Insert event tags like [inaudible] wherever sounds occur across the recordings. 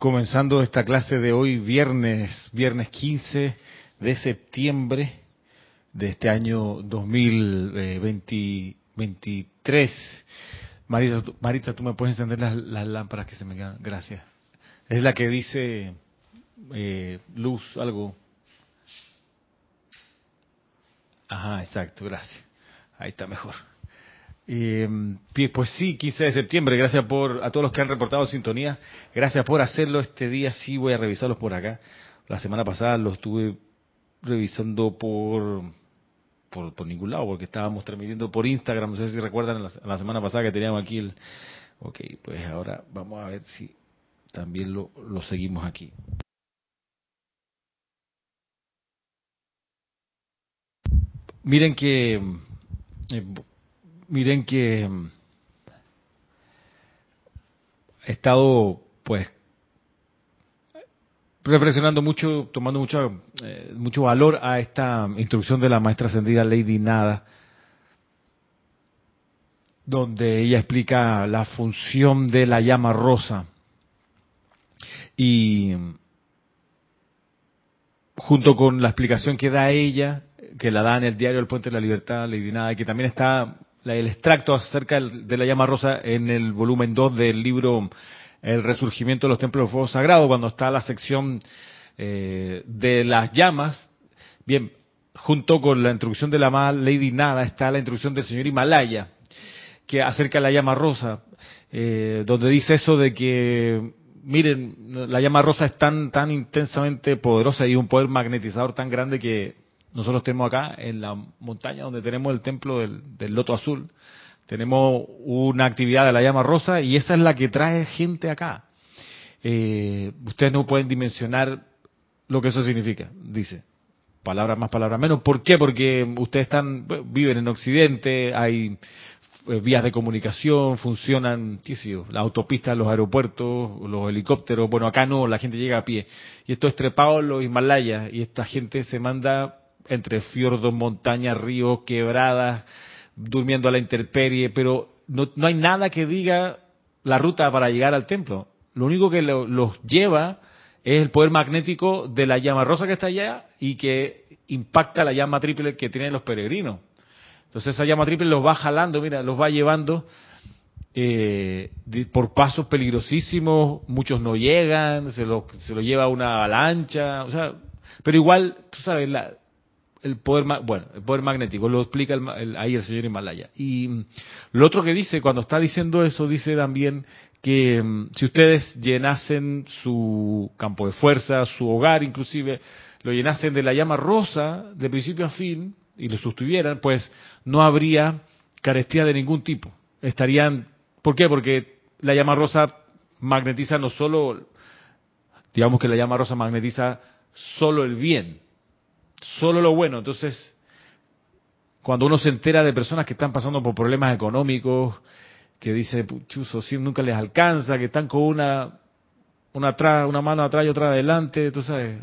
comenzando esta clase de hoy, viernes, viernes 15 de septiembre de este año 2023. Marita, tú, Marita, tú me puedes encender las, las lámparas que se me quedan. Gracias. Es la que dice eh, luz, algo. Ajá, exacto, gracias. Ahí está mejor. Eh, pues sí, 15 de septiembre, gracias por a todos los que han reportado sintonía, gracias por hacerlo este día, sí voy a revisarlos por acá. La semana pasada los estuve revisando por, por, ningún lado, porque estábamos transmitiendo por Instagram, no sé si recuerdan la, semana pasada que teníamos aquí el... Ok, pues ahora vamos a ver si también lo, lo seguimos aquí. Miren que eh, miren que he estado pues reflexionando mucho, tomando mucho, eh, mucho valor a esta instrucción de la maestra ascendida Lady Nada, donde ella explica la función de la llama rosa. Y junto con la explicación que da ella, que la da en el diario El Puente de la Libertad, Lady Nada, que también está el extracto acerca de la llama rosa en el volumen 2 del libro El resurgimiento de los templos de fuego sagrado, cuando está la sección eh, de las llamas. Bien, junto con la introducción de la amada Lady Nada está la introducción del señor Himalaya, que acerca la llama rosa, eh, donde dice eso de que, miren, la llama rosa es tan, tan intensamente poderosa y un poder magnetizador tan grande que nosotros tenemos acá en la montaña donde tenemos el templo del, del Loto Azul, tenemos una actividad de la llama rosa y esa es la que trae gente acá. Eh, ustedes no pueden dimensionar lo que eso significa, dice. Palabras más, palabras menos. ¿Por qué? Porque ustedes están, viven en Occidente, hay eh, vías de comunicación, funcionan, qué sé las autopistas, los aeropuertos, los helicópteros. Bueno, acá no, la gente llega a pie. Y esto es trepado en los Himalayas y esta gente se manda entre fiordos, montañas, ríos, quebradas, durmiendo a la intemperie, pero no, no, hay nada que diga la ruta para llegar al templo. Lo único que lo, los lleva es el poder magnético de la llama rosa que está allá y que impacta la llama triple que tienen los peregrinos. Entonces esa llama triple los va jalando, mira, los va llevando eh, por pasos peligrosísimos, muchos no llegan, se lo, se lo lleva una avalancha, o sea, pero igual, tú sabes, la, el poder, bueno, el poder magnético, lo explica el, el, ahí el señor Himalaya. Y lo otro que dice, cuando está diciendo eso, dice también que um, si ustedes llenasen su campo de fuerza, su hogar inclusive, lo llenasen de la llama rosa de principio a fin y lo sostuvieran, pues no habría carestía de ningún tipo. Estarían, ¿por qué? Porque la llama rosa magnetiza no solo, digamos que la llama rosa magnetiza solo el bien, solo lo bueno. Entonces, cuando uno se entera de personas que están pasando por problemas económicos, que dice, chuzo, si nunca les alcanza, que están con una, una, atrás, una mano atrás y otra adelante, tú sabes,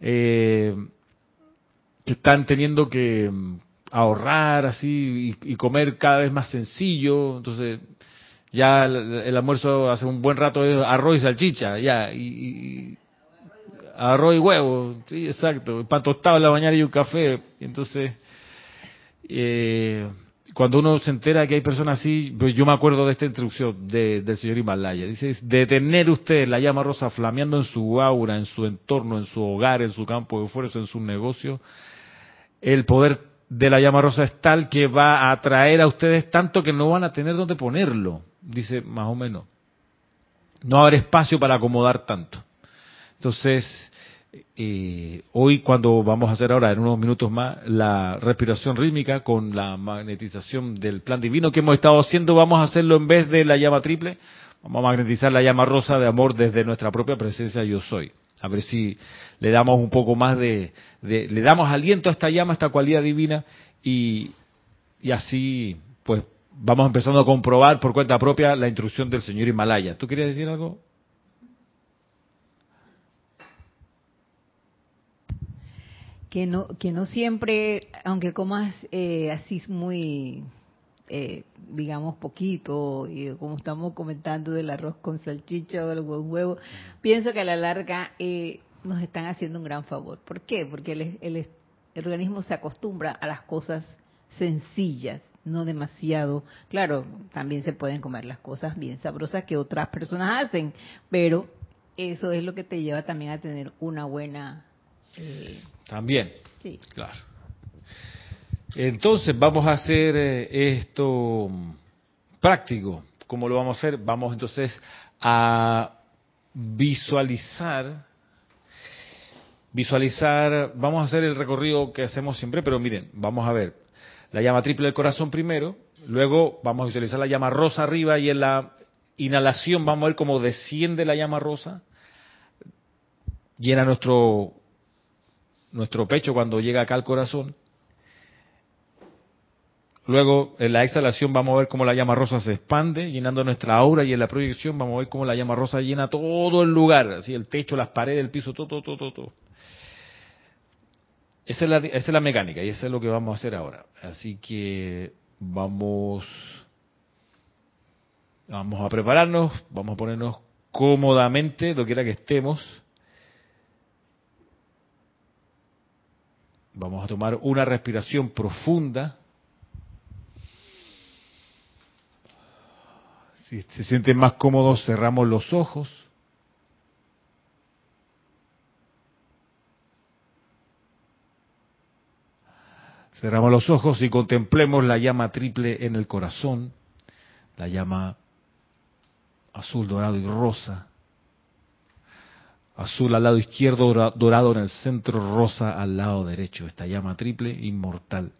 eh, que están teniendo que ahorrar así y, comer cada vez más sencillo, entonces ya el, el, almuerzo hace un buen rato es arroz y salchicha, ya, y, y arroz y huevo, sí, exacto, pan tostado en la mañana y un café. Entonces, eh, cuando uno se entera que hay personas así, pues yo me acuerdo de esta instrucción de, del señor Himalaya. Dice, de tener usted la llama rosa flameando en su aura, en su entorno, en su hogar, en su campo de esfuerzo, en su negocio, el poder de la llama rosa es tal que va a atraer a ustedes tanto que no van a tener dónde ponerlo, dice más o menos. No habrá espacio para acomodar tanto. Entonces, eh, hoy cuando vamos a hacer ahora en unos minutos más la respiración rítmica con la magnetización del plan divino que hemos estado haciendo, vamos a hacerlo en vez de la llama triple, vamos a magnetizar la llama rosa de amor desde nuestra propia presencia yo soy. A ver si le damos un poco más de, de le damos aliento a esta llama, a esta cualidad divina y, y así pues vamos empezando a comprobar por cuenta propia la instrucción del señor Himalaya. ¿Tú querías decir algo? Que no que no siempre aunque comas eh, así muy eh, digamos, poquito, y como estamos comentando del arroz con salchicha o del huevo, pienso que a la larga eh, nos están haciendo un gran favor. ¿Por qué? Porque el, el, organismo se acostumbra a las cosas sencillas, no demasiado. Claro, también se pueden comer las cosas bien sabrosas que otras personas hacen, pero eso es lo que te lleva también a tener una buena... También. Sí. Claro. Entonces vamos a hacer eh, esto práctico. ¿Cómo lo vamos a hacer? Vamos entonces a visualizar, visualizar, vamos a hacer el recorrido que hacemos siempre, pero miren, vamos a ver la llama triple del corazón primero, luego vamos a visualizar la llama rosa arriba y en la inhalación vamos a ver cómo desciende la llama rosa, llena nuestro, nuestro pecho cuando llega acá al corazón, Luego, en la exhalación vamos a ver cómo la llama rosa se expande, llenando nuestra aura, y en la proyección vamos a ver cómo la llama rosa llena todo el lugar, así el techo, las paredes, el piso, todo, todo, todo, todo. Esa es, la, esa es la mecánica y eso es lo que vamos a hacer ahora. Así que vamos, vamos a prepararnos, vamos a ponernos cómodamente, lo quiera que estemos. Vamos a tomar una respiración profunda. Si se sienten más cómodos, cerramos los ojos. Cerramos los ojos y contemplemos la llama triple en el corazón, la llama azul, dorado y rosa. Azul al lado izquierdo, dorado en el centro, rosa al lado derecho. Esta llama triple, inmortal.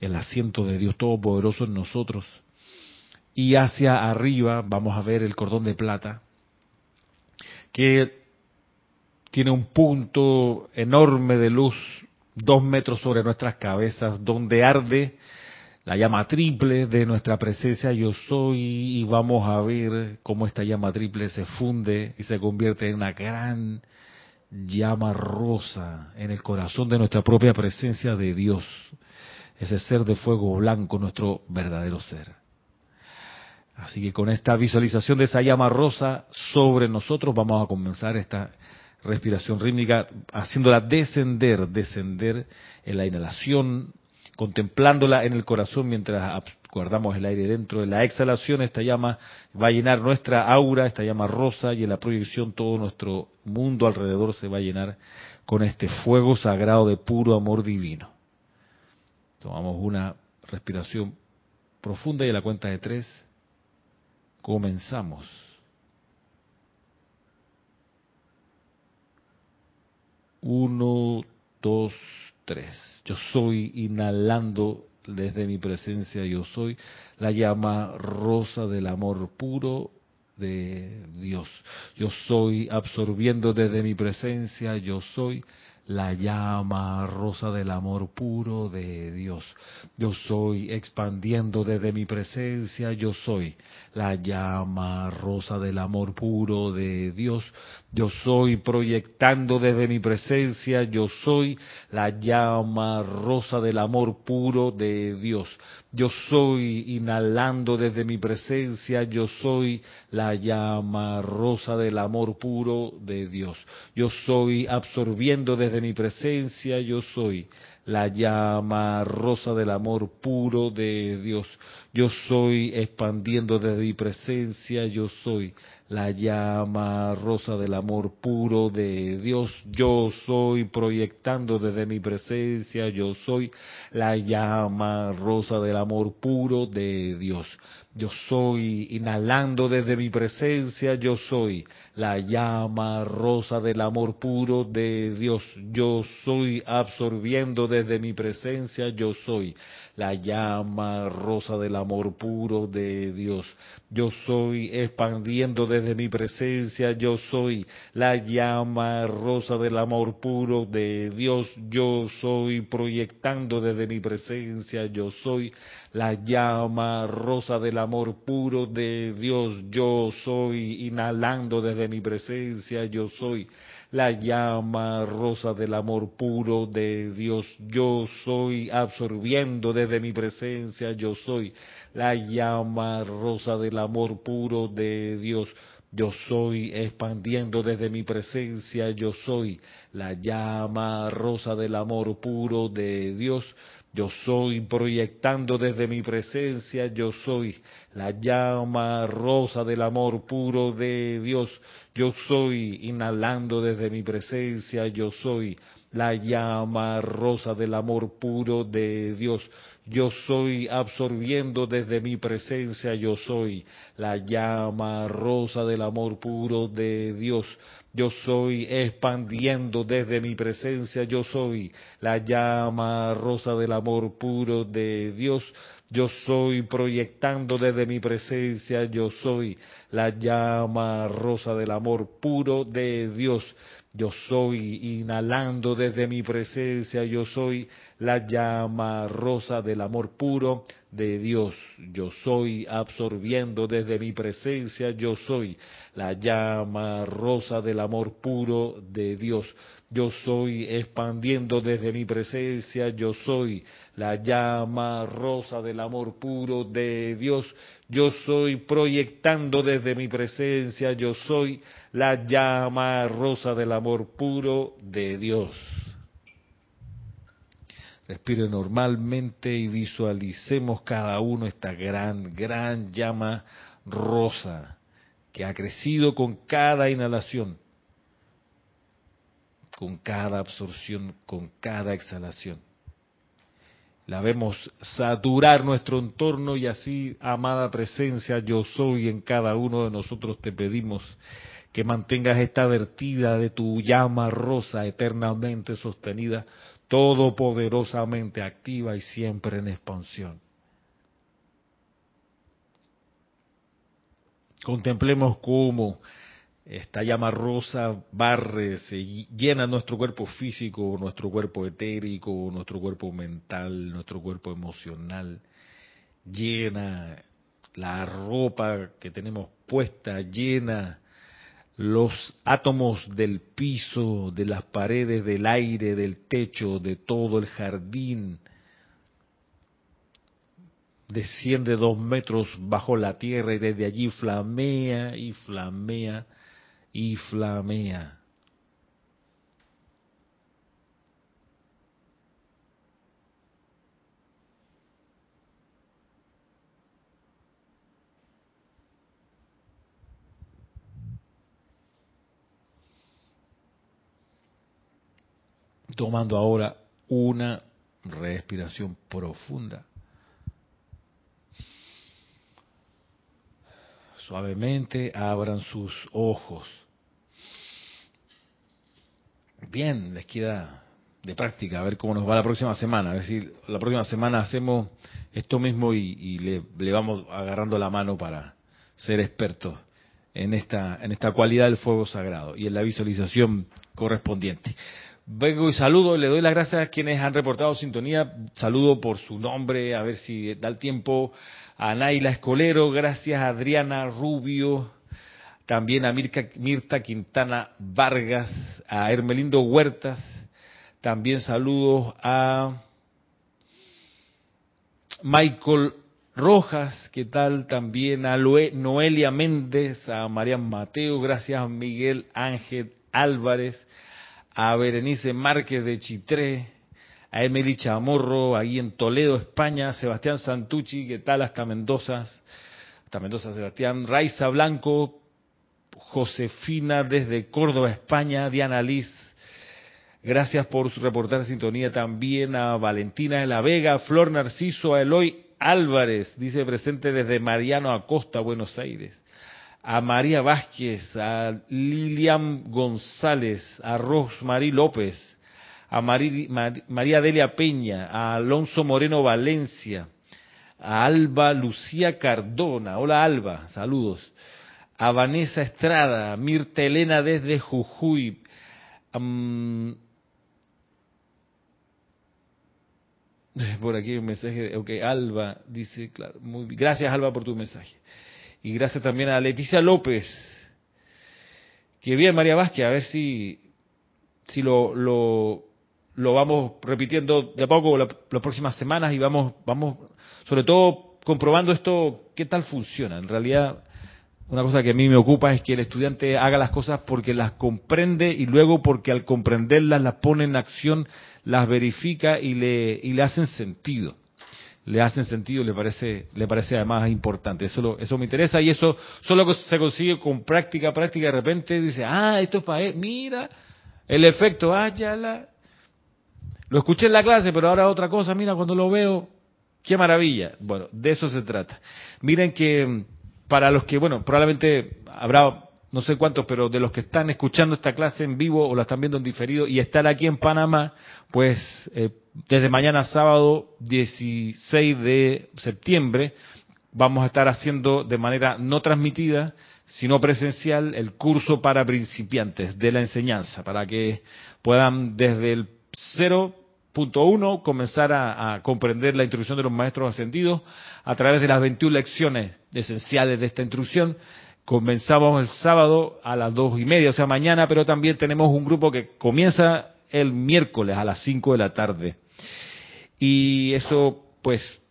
El asiento de Dios Todopoderoso en nosotros y hacia arriba vamos a ver el cordón de plata que tiene un punto enorme de luz dos metros sobre nuestras cabezas donde arde la llama triple de nuestra presencia yo soy y vamos a ver cómo esta llama triple se funde y se convierte en una gran llama rosa en el corazón de nuestra propia presencia de Dios, ese ser de fuego blanco, nuestro verdadero ser. Así que con esta visualización de esa llama rosa sobre nosotros vamos a comenzar esta respiración rítmica haciéndola descender, descender en la inhalación, contemplándola en el corazón mientras guardamos el aire dentro de la exhalación, esta llama va a llenar nuestra aura, esta llama rosa, y en la proyección todo nuestro mundo alrededor se va a llenar con este fuego sagrado de puro amor divino. Tomamos una respiración profunda y a la cuenta de tres Comenzamos. Uno, dos, Yo soy inhalando desde mi presencia, yo soy la llama rosa del amor puro de Dios. Yo soy absorbiendo desde mi presencia, yo soy la llama rosa del amor puro de Dios. Yo soy expandiendo desde mi presencia, yo soy la llama rosa del amor puro de Dios. Yo soy proyectando desde mi presencia, yo soy la llama rosa del amor puro de Dios. Yo soy inhalando desde mi presencia, yo soy la llama rosa del amor puro de Dios. Yo soy absorbiendo desde mi presencia, yo soy la llama rosa del amor puro de Dios. Yo soy expandiendo desde mi presencia, yo soy la llama rosa del amor puro de Dios. Yo soy proyectando desde mi presencia, yo soy la llama rosa del amor puro de Dios. Yo soy inhalando desde mi presencia, yo soy la llama rosa del amor puro de Dios. Yo soy absorbiendo desde mi presencia, yo soy la llama rosa del amor puro de Dios. Yo soy expandiendo desde mi presencia, yo soy la llama rosa del amor puro de Dios, yo soy proyectando desde mi presencia, yo soy la llama rosa del amor puro de Dios, yo soy inhalando desde mi presencia, yo soy la llama rosa del amor puro de Dios. Yo soy absorbiendo desde mi presencia, yo soy la llama rosa del amor puro de Dios. Yo soy expandiendo desde mi presencia, yo soy la llama rosa del amor puro de Dios. Yo soy proyectando desde mi presencia, yo soy la llama rosa del amor puro de Dios. Yo soy inhalando desde mi presencia, yo soy la llama rosa del amor puro de Dios. Yo soy absorbiendo desde mi presencia, yo soy la llama rosa del amor puro de Dios. Yo soy expandiendo desde mi presencia, yo soy la llama rosa del amor puro de Dios. Yo soy proyectando desde mi presencia, yo soy la llama rosa del amor puro de Dios. Yo soy inhalando desde mi presencia, yo soy la llama rosa del amor puro de Dios. Yo soy absorbiendo desde mi presencia, yo soy la llama rosa del amor puro de Dios. Yo soy expandiendo desde mi presencia, yo soy la llama rosa del amor puro de Dios. Yo soy proyectando desde mi presencia, yo soy la llama rosa del amor puro de Dios. Respire normalmente y visualicemos cada uno esta gran, gran llama rosa que ha crecido con cada inhalación con cada absorción, con cada exhalación. La vemos saturar nuestro entorno y así, amada presencia, yo soy en cada uno de nosotros, te pedimos que mantengas esta vertida de tu llama rosa eternamente sostenida, todopoderosamente activa y siempre en expansión. Contemplemos cómo esta llama rosa barre, se llena nuestro cuerpo físico, nuestro cuerpo etérico, nuestro cuerpo mental, nuestro cuerpo emocional, llena la ropa que tenemos puesta, llena los átomos del piso, de las paredes, del aire, del techo, de todo el jardín. Desciende dos metros bajo la tierra y desde allí flamea y flamea y flamea. Tomando ahora una respiración profunda. Suavemente abran sus ojos. Bien, les queda de práctica, a ver cómo nos va la próxima semana. A ver si la próxima semana hacemos esto mismo y, le, le, vamos agarrando la mano para ser expertos en esta, en esta cualidad del fuego sagrado y en la visualización correspondiente. Vengo y saludo, le doy las gracias a quienes han reportado sintonía. Saludo por su nombre, a ver si da el tiempo. A Naila Escolero, gracias. A Adriana Rubio, también a Mirta Quintana Vargas, a Hermelindo Huertas, también saludos a Michael Rojas, ¿qué tal? También a Noelia Méndez, a María Mateo, gracias. A Miguel Ángel Álvarez, a Berenice Márquez de Chitré, a Emily Chamorro, ahí en Toledo, España, Sebastián Santucci, ¿qué tal? Hasta Mendoza, hasta Mendoza, Sebastián, Raiza Blanco, Josefina desde Córdoba, España, Diana Liz. Gracias por su reportar sintonía también a Valentina de la Vega, Flor Narciso, a Eloy Álvarez, dice presente desde Mariano Acosta, Buenos Aires. A María Vázquez, a Lilian González, a Rosmarie López, a María Delia Peña, a Alonso Moreno Valencia, a Alba Lucía Cardona. Hola Alba, saludos a Vanessa Estrada, Mirta Elena desde Jujuy. [laughs] por aquí un mensaje, ok, Alba dice, claro, gracias Alba por tu mensaje. Y gracias también a Leticia López, que bien María Vázquez, a ver si, si lo, lo, lo vamos repitiendo de a poco las próximas semanas y vamos, vamos, sobre todo comprobando esto, qué tal funciona. En realidad, una cosa que a mí me ocupa es que el estudiante haga las cosas porque las comprende y luego porque al comprenderlas las pone en acción, las verifica y le, y le hacen sentido. Le hacen sentido, le parece, le parece además importante. Eso, eso me interesa y eso solo se consigue con práctica, práctica. De repente dice, ah, esto es para él. Mira, el efecto, ah, la. Lo escuché en la clase, pero ahora otra cosa. Mira, cuando lo veo, qué maravilla. Bueno, de eso se trata. Miren que para los que, bueno, probablemente habrá no sé cuántos, pero de los que están escuchando esta clase en vivo o la están viendo en diferido y están aquí en Panamá, pues eh, desde mañana sábado 16 de septiembre vamos a estar haciendo de manera no transmitida, sino presencial, el curso para principiantes de la enseñanza, para que puedan desde el cero Punto uno, comenzar a, comprender la instrucción de los maestros ascendidos a través de las 21 lecciones esenciales de esta instrucción. Comenzamos el sábado a las dos y media, o sea, mañana, pero también tenemos un grupo que comienza el miércoles a las 5 de la tarde. Y eso, pues,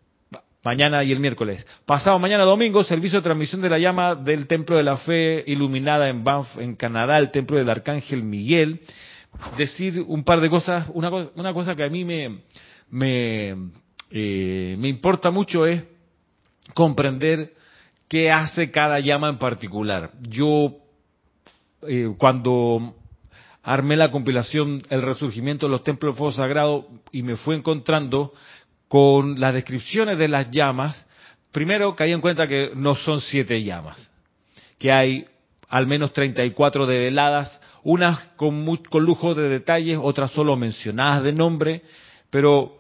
mañana y el miércoles. Pasado mañana domingo, servicio de transmisión de la llama del Templo de la Fe iluminada en Banff, en Canadá, el Templo del Arcángel Miguel decir un par de cosas. Una cosa, una cosa que a mí me, me, eh, me importa mucho es comprender qué hace cada llama en particular. Yo, eh, cuando armé la compilación El Resurgimiento de los Templos de Fuego Sagrado y me fui encontrando con las descripciones de las llamas, primero caí en cuenta que no son siete llamas, que hay al menos 34 develadas, unas con, con lujo de detalles, otras solo mencionadas de nombre, pero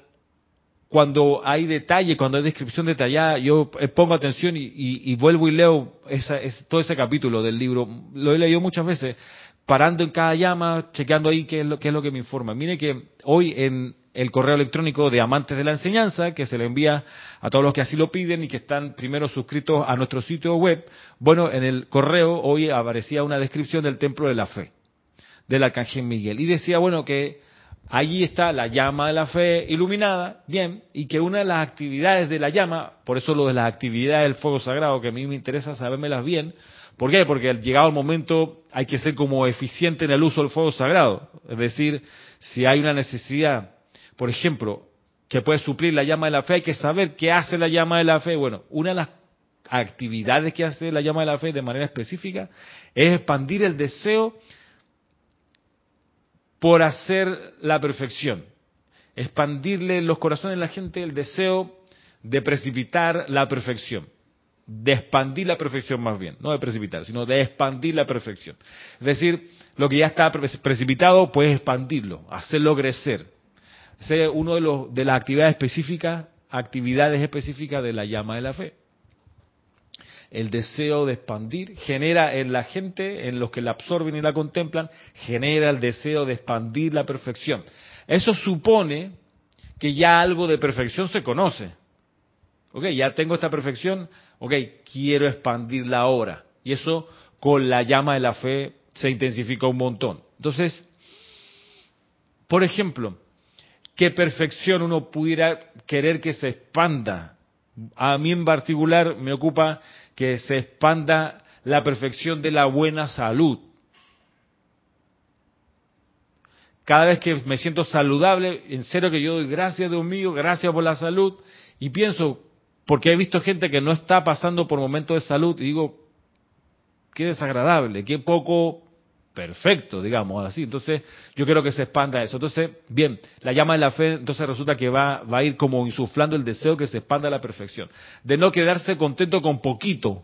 cuando hay detalle, cuando hay descripción detallada, yo eh, pongo atención y, vuelvo y leo esa, todo ese capítulo del libro. Lo he leído muchas veces, parando en cada llama, chequeando ahí qué es lo, qué es lo que me informa. Mire que hoy en el correo electrónico de Amantes de la Enseñanza, que se le envía a todos los que así lo piden y que están primero suscritos a nuestro sitio web, bueno, en el correo hoy aparecía una descripción del Templo de la Fe del Arcángel Miguel. Y decía, bueno, que allí está la llama de la fe iluminada, bien, y que una de las actividades de la llama, por eso lo de las actividades del fuego sagrado, que a mí me interesa sabérmelas bien, ¿por qué? Porque al llegado el momento hay que ser como eficiente en el uso del fuego sagrado. Es decir, si hay una necesidad, por ejemplo, que puede suplir la llama de la fe, hay que saber qué hace la llama de la fe. Bueno, una de las actividades que hace la llama de la fe de manera específica es expandir el deseo por hacer la perfección. Expandirle en los corazones de la gente el deseo de precipitar la perfección. De expandir la perfección más bien. No de precipitar, sino de expandir la perfección. Es decir, lo que ya está precipitado, puedes expandirlo, hacerlo crecer. Esa es una de, los, de las actividades específicas, actividades específicas de la llama de la fe el deseo de expandir, genera en la gente, en los que la absorben y la contemplan, genera el deseo de expandir la perfección. Eso supone que ya algo de perfección se conoce. Ok, ya tengo esta perfección, ok, quiero expandirla ahora. Y eso con la llama de la fe se intensifica un montón. Entonces, por ejemplo, ¿qué perfección uno pudiera querer que se expanda? A mí en particular me ocupa que se expanda la perfección de la buena salud. Cada vez que me siento saludable, en serio que yo doy gracias, Dios mío, gracias por la salud, y pienso, porque he visto gente que no está pasando por momentos de salud, y digo, qué desagradable, qué poco perfecto, digamos así. Entonces, yo quiero que se expanda eso. Entonces, bien, la llama de la fe, entonces resulta que va, va a ir como insuflando el deseo que se expanda a la perfección. De no quedarse contento con poquito,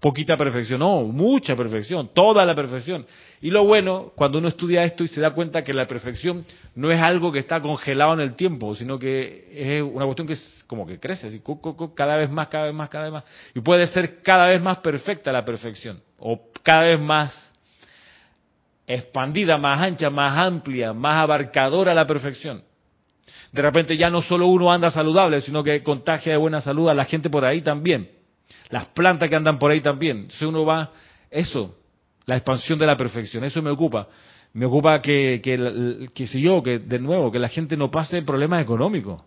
poquita perfección, no, mucha perfección, toda la perfección. Y lo bueno, cuando uno estudia esto y se da cuenta que la perfección no es algo que está congelado en el tiempo, sino que es una cuestión que es como que crece, así, cada vez más, cada vez más, cada vez más. Y puede ser cada vez más perfecta la perfección, o cada vez más expandida, más ancha, más amplia, más abarcadora la perfección. De repente ya no solo uno anda saludable, sino que contagia de buena salud a la gente por ahí también las plantas que andan por ahí también. Entonces uno va, eso, la expansión de la perfección, eso me ocupa. Me ocupa que, que, que si yo, que de nuevo, que la gente no pase problemas económicos.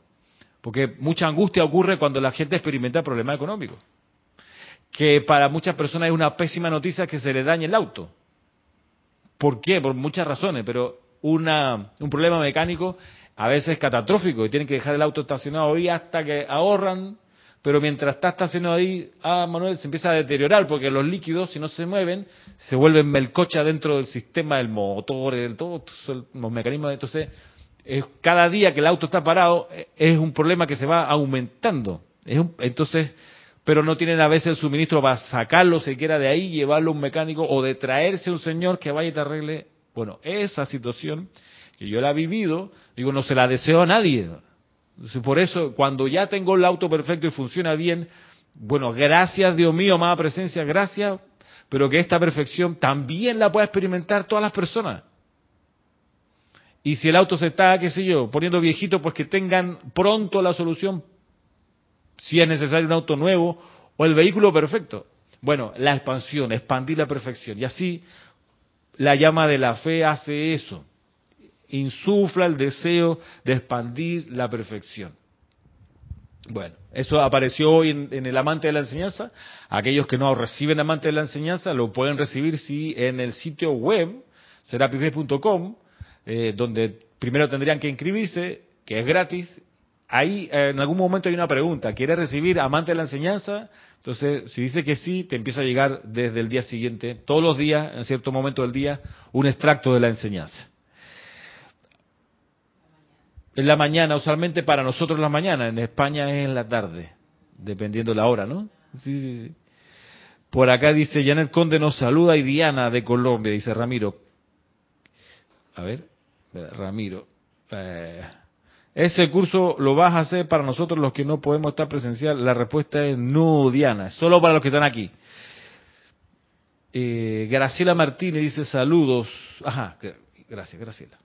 Porque mucha angustia ocurre cuando la gente experimenta problemas económicos. Que para muchas personas es una pésima noticia que se le dañe el auto. ¿Por qué? Por muchas razones, pero una, un problema mecánico a veces es catastrófico y tienen que dejar el auto estacionado ahí hasta que ahorran pero mientras está estacionado ahí, ah, Manuel, se empieza a deteriorar porque los líquidos, si no se mueven, se vuelven melcocha dentro del sistema del motor, de todos los mecanismos. Entonces, es, cada día que el auto está parado eh, es un problema que se va aumentando. Es entonces, pero no tienen a veces el suministro para sacarlo siquiera de ahí, llevarlo a un mecánico o de traerse a un señor que vaya y te arregle. Bueno, esa situación que yo la he vivido, digo, no se la deseo a nadie por eso, cuando ya tengo el auto perfecto y funciona bien, bueno, gracias Dios mío, amada presencia, gracias, pero que esta perfección también la pueda experimentar todas las personas. Y si el auto se está, qué sé yo, poniendo viejito, pues que tengan pronto la solución, si es necesario un auto nuevo o el vehículo perfecto. Bueno, la expansión, expandir la perfección. Y así la llama de la fe hace eso insufla el deseo de expandir la perfección. Bueno, eso apareció hoy en, el amante de la enseñanza. Aquellos que no reciben amante de la enseñanza lo pueden recibir si en el sitio web serapipe.com, eh, donde primero tendrían que inscribirse, que es gratis. Ahí eh, en algún momento hay una pregunta, ¿quiere recibir amante de la enseñanza? Entonces, si dice que sí, te empieza a llegar desde el día siguiente, todos los días, en cierto momento del día, un extracto de la enseñanza en la mañana, usualmente para nosotros la mañana, en España es en la tarde, dependiendo la hora, ¿no? Sí, sí, sí. Por acá dice Janet Conde nos saluda y Diana de Colombia, dice Ramiro. A ver, Ramiro. Eh, ese curso lo vas a hacer para nosotros los que no podemos estar presencial. La respuesta es no, Diana, solo para los que están aquí. Eh, Graciela Martínez dice saludos. Ajá, gracias, Graciela.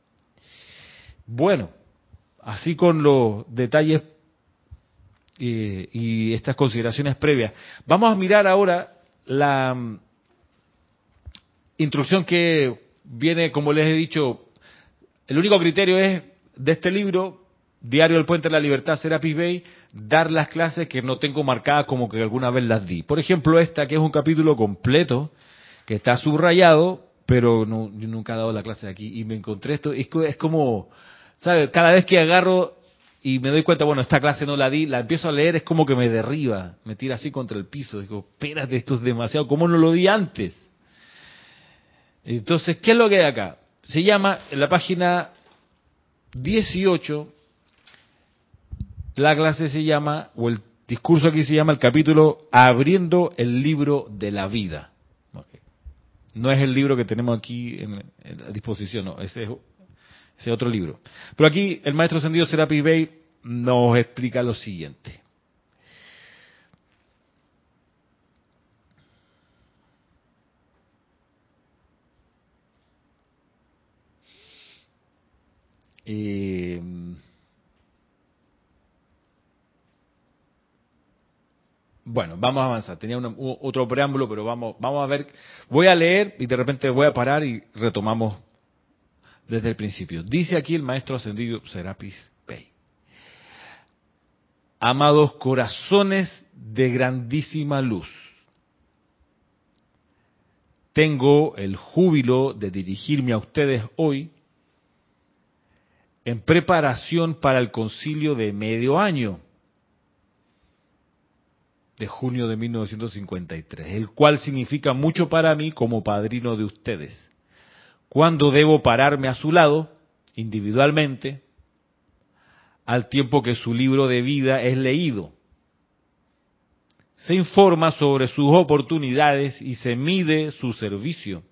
Bueno, así con los detalles eh, y estas consideraciones previas. Vamos a mirar ahora la mm, instrucción que viene, como les he dicho, el único criterio es de este libro, Diario del Puente de la Libertad, Serapis Bay, dar las clases que no tengo marcadas como que alguna vez las di. Por ejemplo, esta que es un capítulo completo, que está subrayado, pero nunca he dado la clase de aquí y me encontré esto, es, es como cada vez que agarro y me doy cuenta, bueno, esta clase no la di, la empiezo a leer, es como que me derriba, me tira así contra el piso. Digo, espérate, esto es demasiado, ¿cómo no lo di antes? Entonces, ¿qué es lo que hay acá? Se llama, en la página 18, la clase se llama, o el discurso aquí se llama el capítulo Abriendo el libro de la vida. No es el libro que tenemos aquí a disposición, no, ese es otro libro. Pero aquí el maestro ascendido Serapis Bey nos explica lo siguiente. Eh, bueno, vamos a avanzar. Tenía otro preámbulo, pero vamos, vamos a ver. Voy a leer y de repente voy a parar y retomamos desde el principio. Dice aquí el maestro ascendido Serapis Bey. Amados corazones de grandísima luz, tengo el júbilo de dirigirme a ustedes hoy en preparación para el concilio de medio año de junio de 1953, el cual significa mucho para mí como padrino de ustedes cuándo debo pararme a su lado, individualmente, al tiempo que su libro de vida es leído. se informa sobre sus oportunidades y se mide su servicio,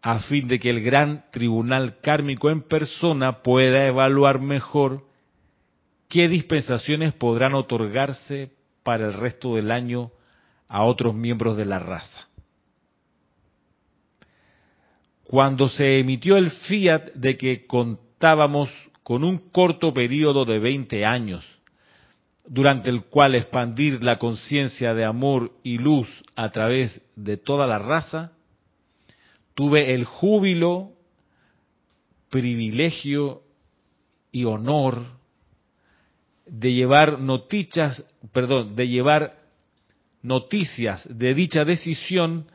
a fin de que el gran tribunal kármico en persona pueda evaluar mejor qué dispensaciones podrán otorgarse para el resto del año a otros miembros de la raza. Cuando se emitió el fiat de que contábamos con un corto periodo de 20 años, durante el cual expandir la conciencia de amor y luz a través de toda la raza, tuve el júbilo, privilegio y honor de llevar noticias, perdón, de llevar noticias de dicha decisión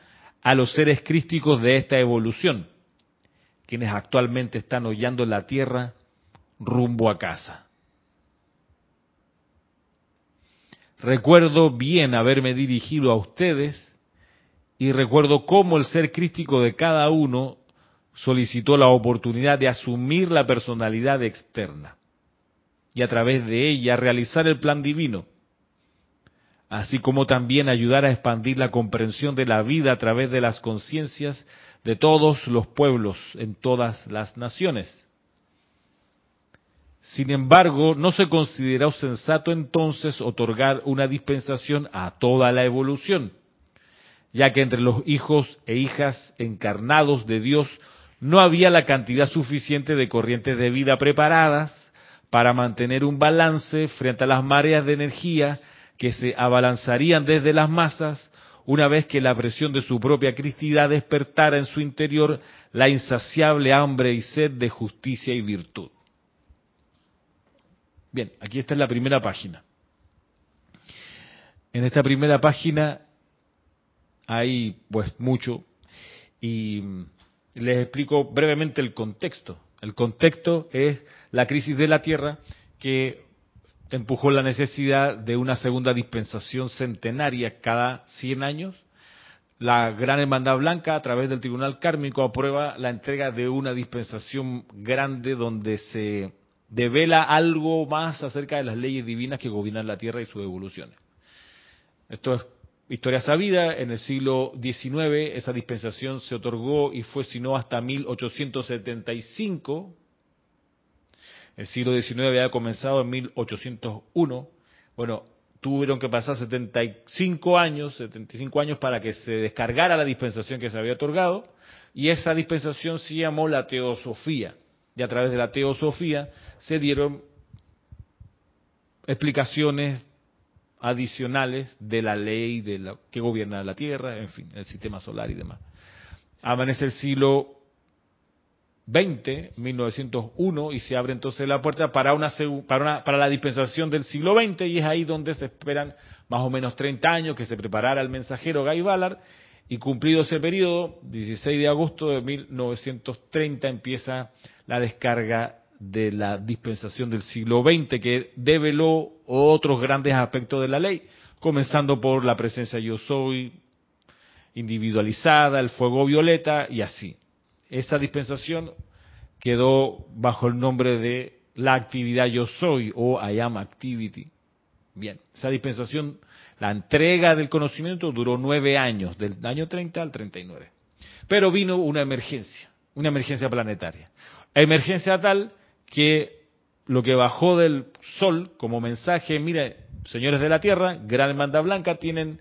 a los seres crísticos de esta evolución, quienes actualmente están hollando la tierra rumbo a casa. Recuerdo bien haberme dirigido a ustedes y recuerdo cómo el ser crístico de cada uno solicitó la oportunidad de asumir la personalidad externa y a través de ella realizar el plan divino así como también ayudar a expandir la comprensión de la vida a través de las conciencias de todos los pueblos en todas las naciones. Sin embargo, no se consideró sensato entonces otorgar una dispensación a toda la evolución, ya que entre los hijos e hijas encarnados de Dios no había la cantidad suficiente de corrientes de vida preparadas para mantener un balance frente a las mareas de energía que se abalanzarían desde las masas una vez que la presión de su propia cristidad despertara en su interior la insaciable hambre y sed de justicia y virtud. Bien, aquí está la primera página. En esta primera página hay pues mucho y les explico brevemente el contexto. El contexto es la crisis de la Tierra que empujó la necesidad de una segunda dispensación centenaria cada 100 años. La Gran Hermandad Blanca, a través del Tribunal Kármico, aprueba la entrega de una dispensación grande donde se devela algo más acerca de las leyes divinas que gobiernan la Tierra y sus evoluciones. Esto es historia sabida. En el siglo XIX esa dispensación se otorgó y fue, si no, hasta 1875 el siglo XIX había comenzado en 1801. Bueno, tuvieron que pasar 75 años, 75 años para que se descargara la dispensación que se había otorgado, y esa dispensación se llamó la teosofía. Y a través de la teosofía se dieron explicaciones adicionales de la ley de la, que gobierna la Tierra, en fin, el sistema solar y demás. Amanece el siglo 20, 1901, y se abre entonces la puerta para, una, para la dispensación del siglo XX, y es ahí donde se esperan más o menos 30 años que se preparara el mensajero Guy Ballard, y cumplido ese periodo, 16 de agosto de 1930 empieza la descarga de la dispensación del siglo XX, que develó otros grandes aspectos de la ley, comenzando por la presencia yo soy individualizada, el fuego violeta y así. Esa dispensación quedó bajo el nombre de la actividad yo soy o I am activity. Bien, esa dispensación, la entrega del conocimiento duró nueve años, del año 30 al 39. Pero vino una emergencia, una emergencia planetaria. Emergencia tal que lo que bajó del sol como mensaje, mire, señores de la Tierra, Gran Hermandad Blanca, tienen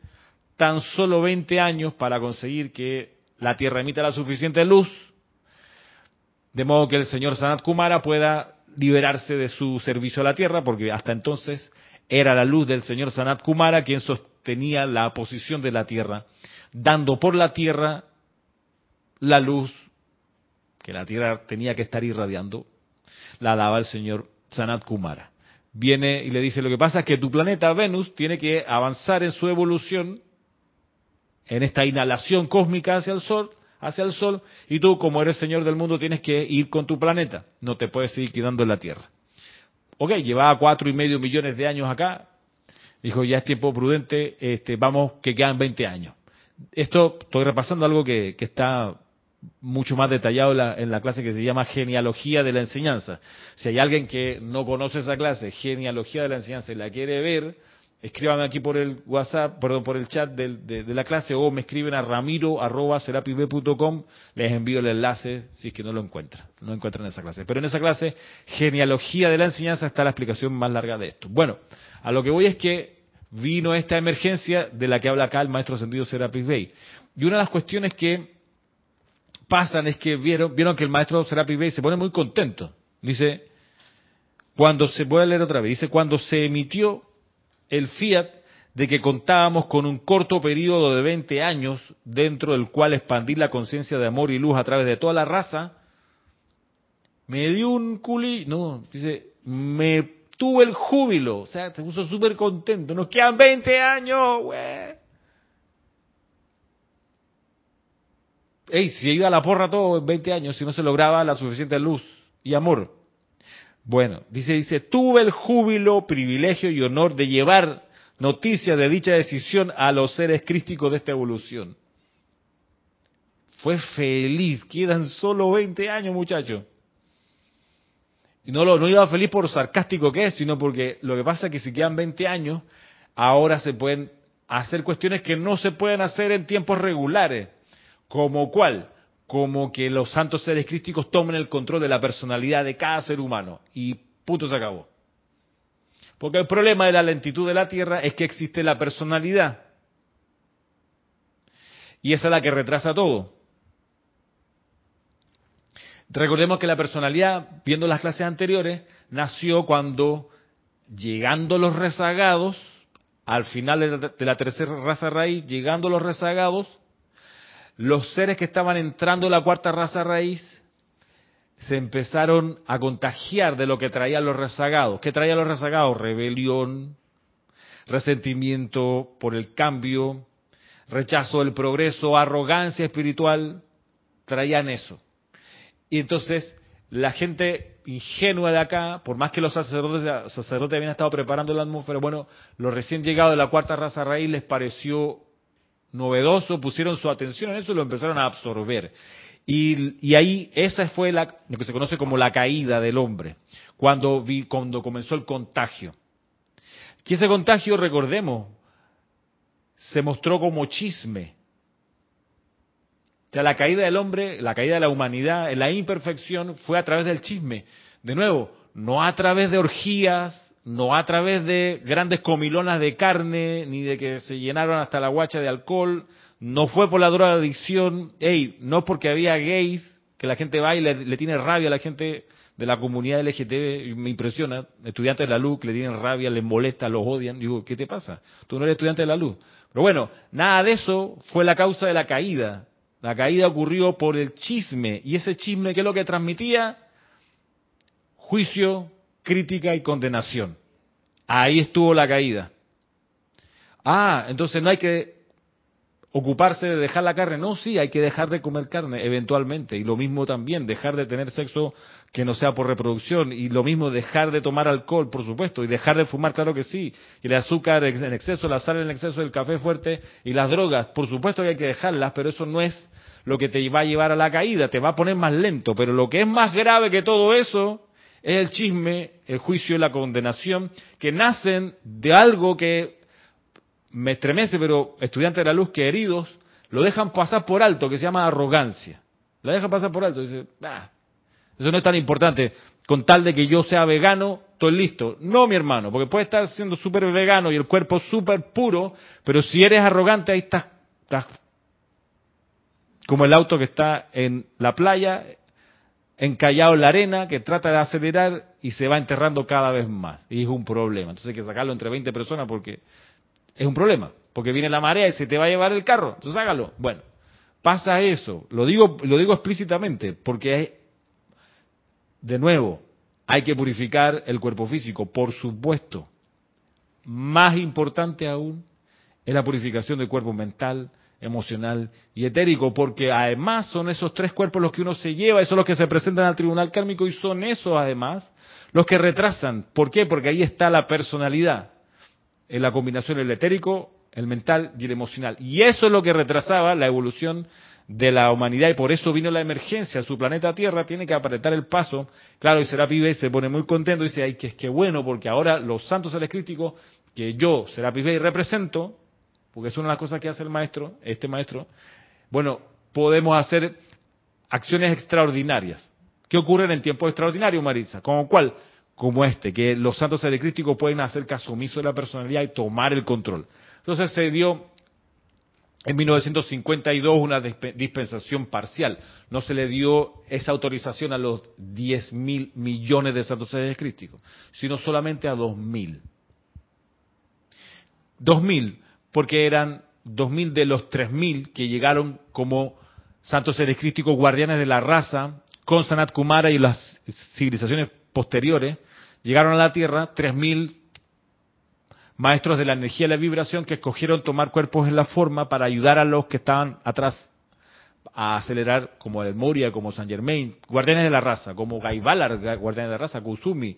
tan solo 20 años para conseguir que la Tierra emita la suficiente luz de modo que el señor Sanat Kumara pueda liberarse de su servicio a la tierra, porque hasta entonces era la luz del señor Sanat Kumara quien sostenía la posición de la tierra, dando por la tierra la luz que la tierra tenía que estar irradiando, la daba el señor Sanat Kumara. Viene y le dice, lo que pasa es que tu planeta Venus tiene que avanzar en su evolución, en esta inhalación cósmica hacia el Sol, hacia el Sol y tú, como eres Señor del mundo, tienes que ir con tu planeta. No te puedes seguir quedando en la Tierra. Ok, llevaba cuatro y medio millones de años acá. Dijo, ya es tiempo prudente, este, vamos, que quedan 20 años. Esto, estoy repasando algo que, está mucho más detallado en la, clase que se llama genealogía de la enseñanza. Si hay alguien que no conoce esa clase, genealogía de la enseñanza, y la quiere ver, escríbame aquí por el WhatsApp, perdón, por el chat de, la clase o me escriben a ramiro arroba les envío el enlace si es que no lo encuentran, no encuentran esa clase. Pero en esa clase, genealogía de la enseñanza, está la explicación más larga de esto. Bueno, a lo que voy es que vino esta emergencia de la que habla acá el maestro sentido Serapis Bey. Y una de las cuestiones que pasan es que vieron, vieron que el maestro Serapis Bey se pone muy contento. Dice, cuando se, voy a leer otra vez, dice, cuando se emitió el fiat de que contábamos con un corto periodo de 20 años dentro del cual expandir la conciencia de amor y luz a través de toda la raza, me dio un culi, no, dice, me tuvo el júbilo, o sea, se puso súper contento, nos quedan 20 años, güey. Ey, si iba a la porra todo en 20 años, si no se lograba la suficiente luz y amor. Bueno, dice, dice, tuve el júbilo, privilegio y honor de llevar noticias de dicha decisión a los seres crísticos de esta evolución. Fue feliz, quedan solo 20 años, muchachos. Y no, lo, no iba feliz por sarcástico que es, sino porque lo que pasa es que si quedan 20 años, ahora se pueden hacer cuestiones que no se pueden hacer en tiempos regulares. ¿Como cuál? Como que los santos seres crísticos tomen el control de la personalidad de cada ser humano. Y punto se acabó. Porque el problema de la lentitud de la Tierra es que existe la personalidad. Y esa es la que retrasa todo. Recordemos que la personalidad, viendo las clases anteriores, nació cuando, llegando los rezagados, al final de la, tercera raza raíz, llegando los rezagados, los seres que estaban entrando en la cuarta raza raíz se empezaron a contagiar de lo que traían los rezagados. ¿Qué traían los rezagados? Rebelión, resentimiento por el cambio, rechazo del progreso, arrogancia espiritual, traían eso. Y entonces la gente ingenua de acá, por más que los sacerdotes, sacerdotes habían estado preparando la atmósfera, bueno, los recién llegados de la cuarta raza raíz les pareció novedoso, pusieron su atención en eso y lo empezaron a absorber. Y, ahí esa fue la, lo que se conoce como la caída del hombre, cuando, vi, cuando comenzó el contagio. Que ese contagio, recordemos, se mostró como chisme. O sea, la caída del hombre, la caída de la humanidad, la imperfección fue a través del chisme. De nuevo, no a través de orgías, no a través de grandes comilonas de carne, ni de que se llenaron hasta la guacha de alcohol, no fue por la drogadicción, hey, no porque había gays, que la gente va y le, tiene rabia a la gente de la comunidad LGTB, me impresiona, estudiantes de la luz que le tienen rabia, les molesta, los odian, digo, ¿qué te pasa? Tú no eres estudiante de la luz. Pero bueno, nada de eso fue la causa de la caída. La caída ocurrió por el chisme. Y ese chisme, ¿qué es lo que transmitía? Juicio, crítica y condenación. Ahí estuvo la caída. Ah, entonces no hay que ocuparse de dejar la carne. No, sí, hay que dejar de comer carne eventualmente. Y lo mismo también, dejar de tener sexo que no sea por reproducción. Y lo mismo, dejar de tomar alcohol, por supuesto. Y dejar de fumar, claro que sí. Y el azúcar en exceso, la sal en exceso, el café fuerte y las drogas. Por supuesto que hay que dejarlas, pero eso no es lo que te va a llevar a la caída, te va a poner más lento. Pero lo que es más grave que todo eso es el chisme, el juicio y la condenación que nacen de algo que me estremece, pero estudiantes de la luz que heridos lo dejan pasar por alto, que se llama arrogancia. Lo dejan pasar por alto. Dice, ah, eso no es tan importante. Con tal de que yo sea vegano, estoy listo. No, mi hermano, porque puedes estar siendo súper vegano y el cuerpo súper puro, pero si eres arrogante, ahí estás como el auto que está en la playa, encallado en la arena, que trata de acelerar y se va enterrando cada vez más. Y es un problema. Entonces hay que sacarlo entre 20 personas porque es un problema. Porque viene la marea y se te va a llevar el carro. Entonces hágalo. Bueno, pasa eso. Lo digo, lo digo explícitamente porque de nuevo, hay que purificar el cuerpo físico, por supuesto. Más importante aún es la purificación del cuerpo mental, emocional y etérico, porque además son esos tres cuerpos los que uno se lleva, esos los que se presentan al tribunal kármico y son esos además los que retrasan. ¿Por qué? Porque ahí está la personalidad, en la combinación del etérico, el mental y el emocional. Y eso es lo que retrasaba la evolución de la humanidad y por eso vino la emergencia. Su planeta Tierra tiene que apretar el paso. Claro, y será pibe se pone muy contento y dice, ay, que es que bueno, porque ahora los santos seres críticos que yo, Serapis Bey, represento, porque es una de las cosas que hace el maestro, este maestro, bueno, podemos hacer acciones extraordinarias. ¿Qué ocurre en el tiempo extraordinario, Marisa? ¿Como cuál? Como este, que los santos crísticos pueden hacer caso omiso de la personalidad y tomar el control. Entonces se dio en 1952 una dispensación parcial. No se le dio esa autorización a los 10 mil millones de santos crísticos, sino solamente a 2 mil. 2 mil, porque eran 2 mil de los 3 mil que llegaron como santos seres crísticos guardianes de la raza con Sanat Kumara y las civilizaciones posteriores. Llegaron a la Tierra 3 mil maestros de la energía y la vibración que escogieron tomar cuerpos en la forma para ayudar a los que estaban atrás a acelerar, como el Moria, como San Germain, guardianes de la raza, como Gaibalar, guardianes de la raza, Kusumi,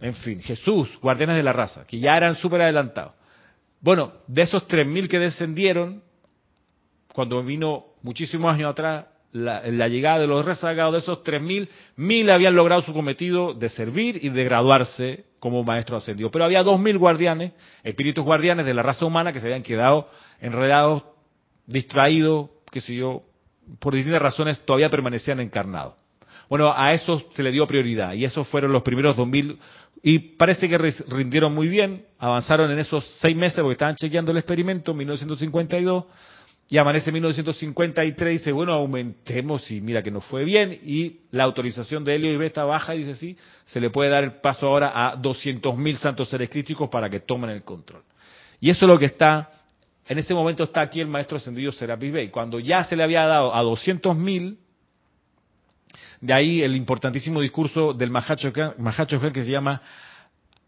en fin, Jesús, guardianes de la raza, que ya eran súper adelantados. Bueno, de esos 3.000 que descendieron, cuando vino muchísimos años atrás la, llegada de los rezagados, de esos 3.000, mil habían logrado su cometido de servir y de graduarse como maestro ascendido. Pero había 2.000 guardianes, espíritus guardianes de la raza humana que se habían quedado enredados, distraídos, qué sé yo, por distintas razones todavía permanecían encarnados. Bueno, a esos se le dio prioridad y esos fueron los primeros 2.000 y parece que rindieron muy bien, avanzaron en esos seis meses porque estaban chequeando el experimento en 1952 y amanece 1953 y dice, bueno, aumentemos y mira que nos fue bien. Y la autorización de Helio y Beta baja y dice, sí, se le puede dar el paso ahora a 200.000 santos seres críticos para que tomen el control. Y eso es lo que está, en ese momento está aquí el maestro ascendido Serapis Bey. Cuando ya se le había dado a 200.000, de ahí el importantísimo discurso del Mahacho que se llama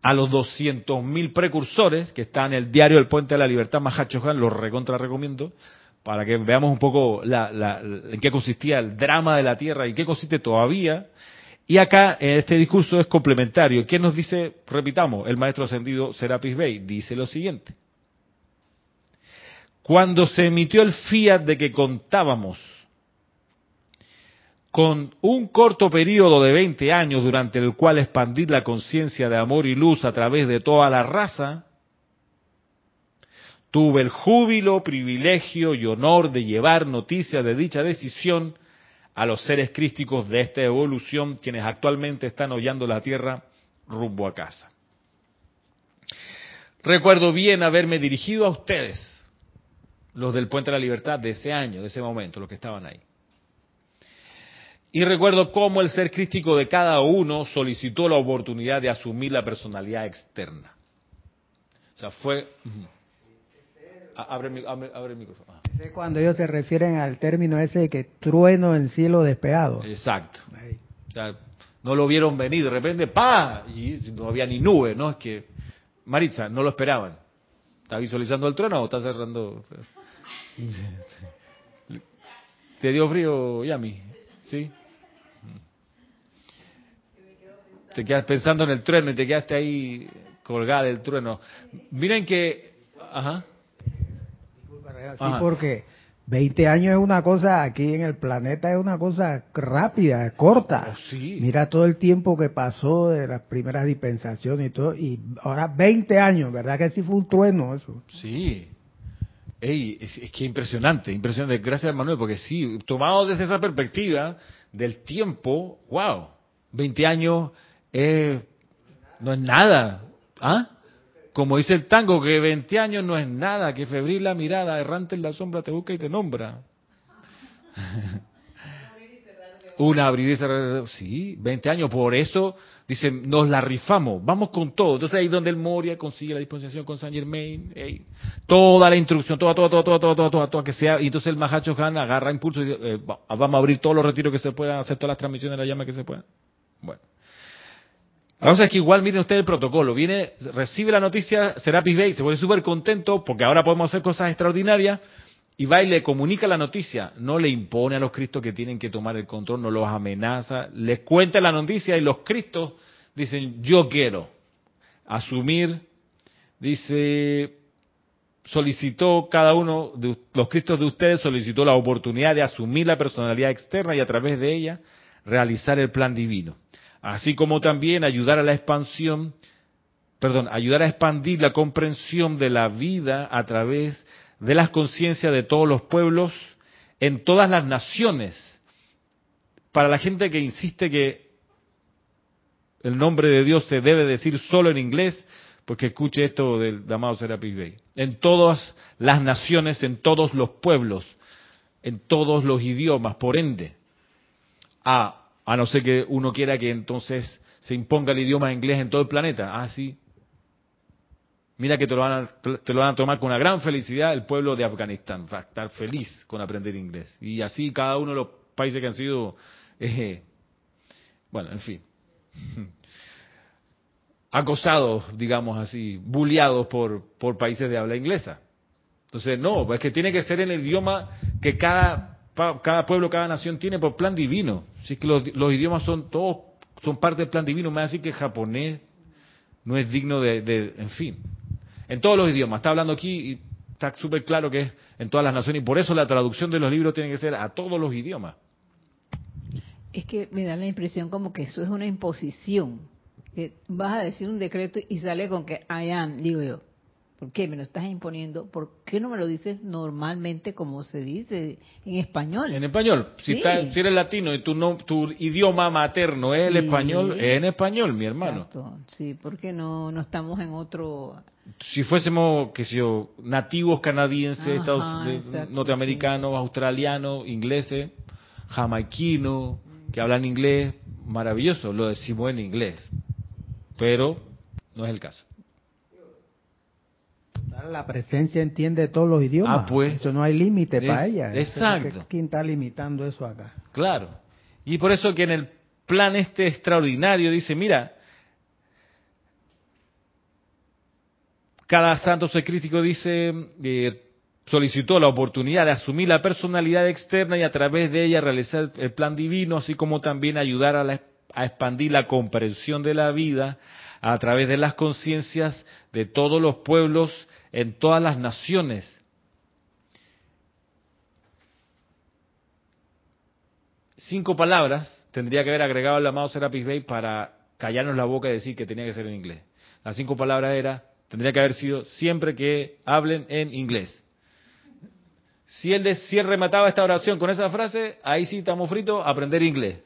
a los 200.000 precursores, que está en el diario El Puente de la Libertad Mahacho lo recontra recomiendo, para que veamos un poco la, en qué consistía el drama de la Tierra y qué consiste todavía. Y acá, este discurso es complementario. ¿Qué nos dice, repitamos, el maestro ascendido Serapis Bey? Dice lo siguiente. Cuando se emitió el fiat de que contábamos con un corto periodo de 20 años durante el cual expandir la conciencia de amor y luz a través de toda la raza, Tuve el júbilo, privilegio y honor de llevar noticia de dicha decisión a los seres crísticos de esta evolución, quienes actualmente están hollando la tierra rumbo a casa. Recuerdo bien haberme dirigido a ustedes, los del Puente de la Libertad de ese año, de ese momento, los que estaban ahí. Y recuerdo cómo el ser crístico de cada uno solicitó la oportunidad de asumir la personalidad externa. O sea, fue Abre, el micrófono. Es cuando ellos se refieren al término ese de que trueno en cielo despegado. Exacto. O sea, no lo vieron venir, de repente, ¡pa! Y no había ni nube, ¿no? Es que, Maritza, no lo esperaban. ¿Está visualizando el trueno o está cerrando? [laughs] ¿Te dio frío, Yami? ¿Sí? Te quedas pensando en el trueno y te quedaste ahí colgada del trueno. Miren que... Ajá así porque 20 años es una cosa, aquí en el planeta es una cosa rápida, corta. Oh, Mira todo el tiempo que pasó de las primeras dispensaciones y todo, y ahora 20 años, ¿verdad que sí fue un trueno eso? Sí. Ey, es, que impresionante, impresionante. Gracias, Manuel, porque sí, tomado desde esa perspectiva del tiempo, wow, 20 años no es nada. ¿Ah? Como dice el tango, que 20 años no es nada, que febril la mirada, errante en la sombra te busca y te nombra. [laughs] Una abrir y cerrar. Sí, 20 años. Por eso, dicen, nos la rifamos, vamos con todo. Entonces ahí donde el Moria consigue la disposición con San Germain, toda la instrucción, toda, toda, toda, toda, toda, toda, toda, que sea. Y entonces el Mahacho Han agarra impulso y eh, vamos a abrir todos los retiros que se puedan, hacer todas las transmisiones de la llama que se puedan. Bueno. La cosa es que igual miren ustedes el protocolo, viene, recibe la noticia Serapis Bey, se pone súper contento porque ahora podemos hacer cosas extraordinarias y va y le comunica la noticia, no le impone a los cristos que tienen que tomar el control, no los amenaza, les cuenta la noticia y los cristos dicen yo quiero asumir, dice, solicitó cada uno de los cristos de ustedes, solicitó la oportunidad de asumir la personalidad externa y a través de ella realizar el plan divino así como también ayudar a la expansión perdón, ayudar a expandir la comprensión de la vida a través de las conciencias de todos los pueblos en todas las naciones. Para la gente que insiste que el nombre de Dios se debe decir solo en inglés, pues que escuche esto del llamado Serapis Bay. En todas las naciones, en todos los pueblos, en todos los idiomas, por ende. A, a no ser que uno quiera que entonces se imponga el idioma inglés en todo el planeta. Ah, sí. Mira que te lo, van a, te lo van a tomar con una gran felicidad el pueblo de Afganistán. Va a estar feliz con aprender inglés. Y así cada uno de los países que han sido, eh, bueno, en fin, [laughs] acosados, digamos así, bulliados por, por países de habla inglesa. Entonces, no, es que tiene que ser en el idioma que cada, cada pueblo, cada nación tiene por plan divino. Es que los, idiomas son todos, son parte del plan divino, me va a decir que japonés no es digno de, de, en fin. En todos los idiomas, está hablando aquí y está súper claro que es en todas las naciones y por eso la traducción de los libros tiene que ser a todos los idiomas. Es que me da la impresión como que eso es una imposición que vas a decir un decreto y sale con que I am, digo yo, ¿por qué me lo estás imponiendo? ¿Por qué no me lo dices normalmente como se dice en español? En español, si, si eres latino y tu, no, tu idioma materno es el español, es en español, mi hermano. Exacto. Sí, porque no, no estamos en otro... Si fuésemos, que sé yo, nativos canadienses, Estados, exacto, norteamericanos, sí. australianos, ingleses, jamaiquinos, que hablan inglés, maravilloso, lo decimos en inglés pero no es el caso. La presencia entiende todos los idiomas. Ah, pues. Eso no hay límite para ella. Exacto. ¿Quién está limitando eso acá? Claro. Y por eso que en el plan este extraordinario dice, mira, cada santo secrítico dice, eh, solicitó la oportunidad de asumir la personalidad externa y a través de ella realizar el plan divino, así como también ayudar a la a expandir la comprensión de la vida a través de las conciencias de todos los pueblos en todas las naciones. Cinco palabras tendría que haber agregado el amado Serapis Bey para callarnos la boca y decir que tenía que ser en inglés. Las cinco palabras era, tendría que haber sido siempre que hablen en inglés. Si él, de, si remataba esta oración con esa frase, ahí sí estamos fritos, aprender inglés.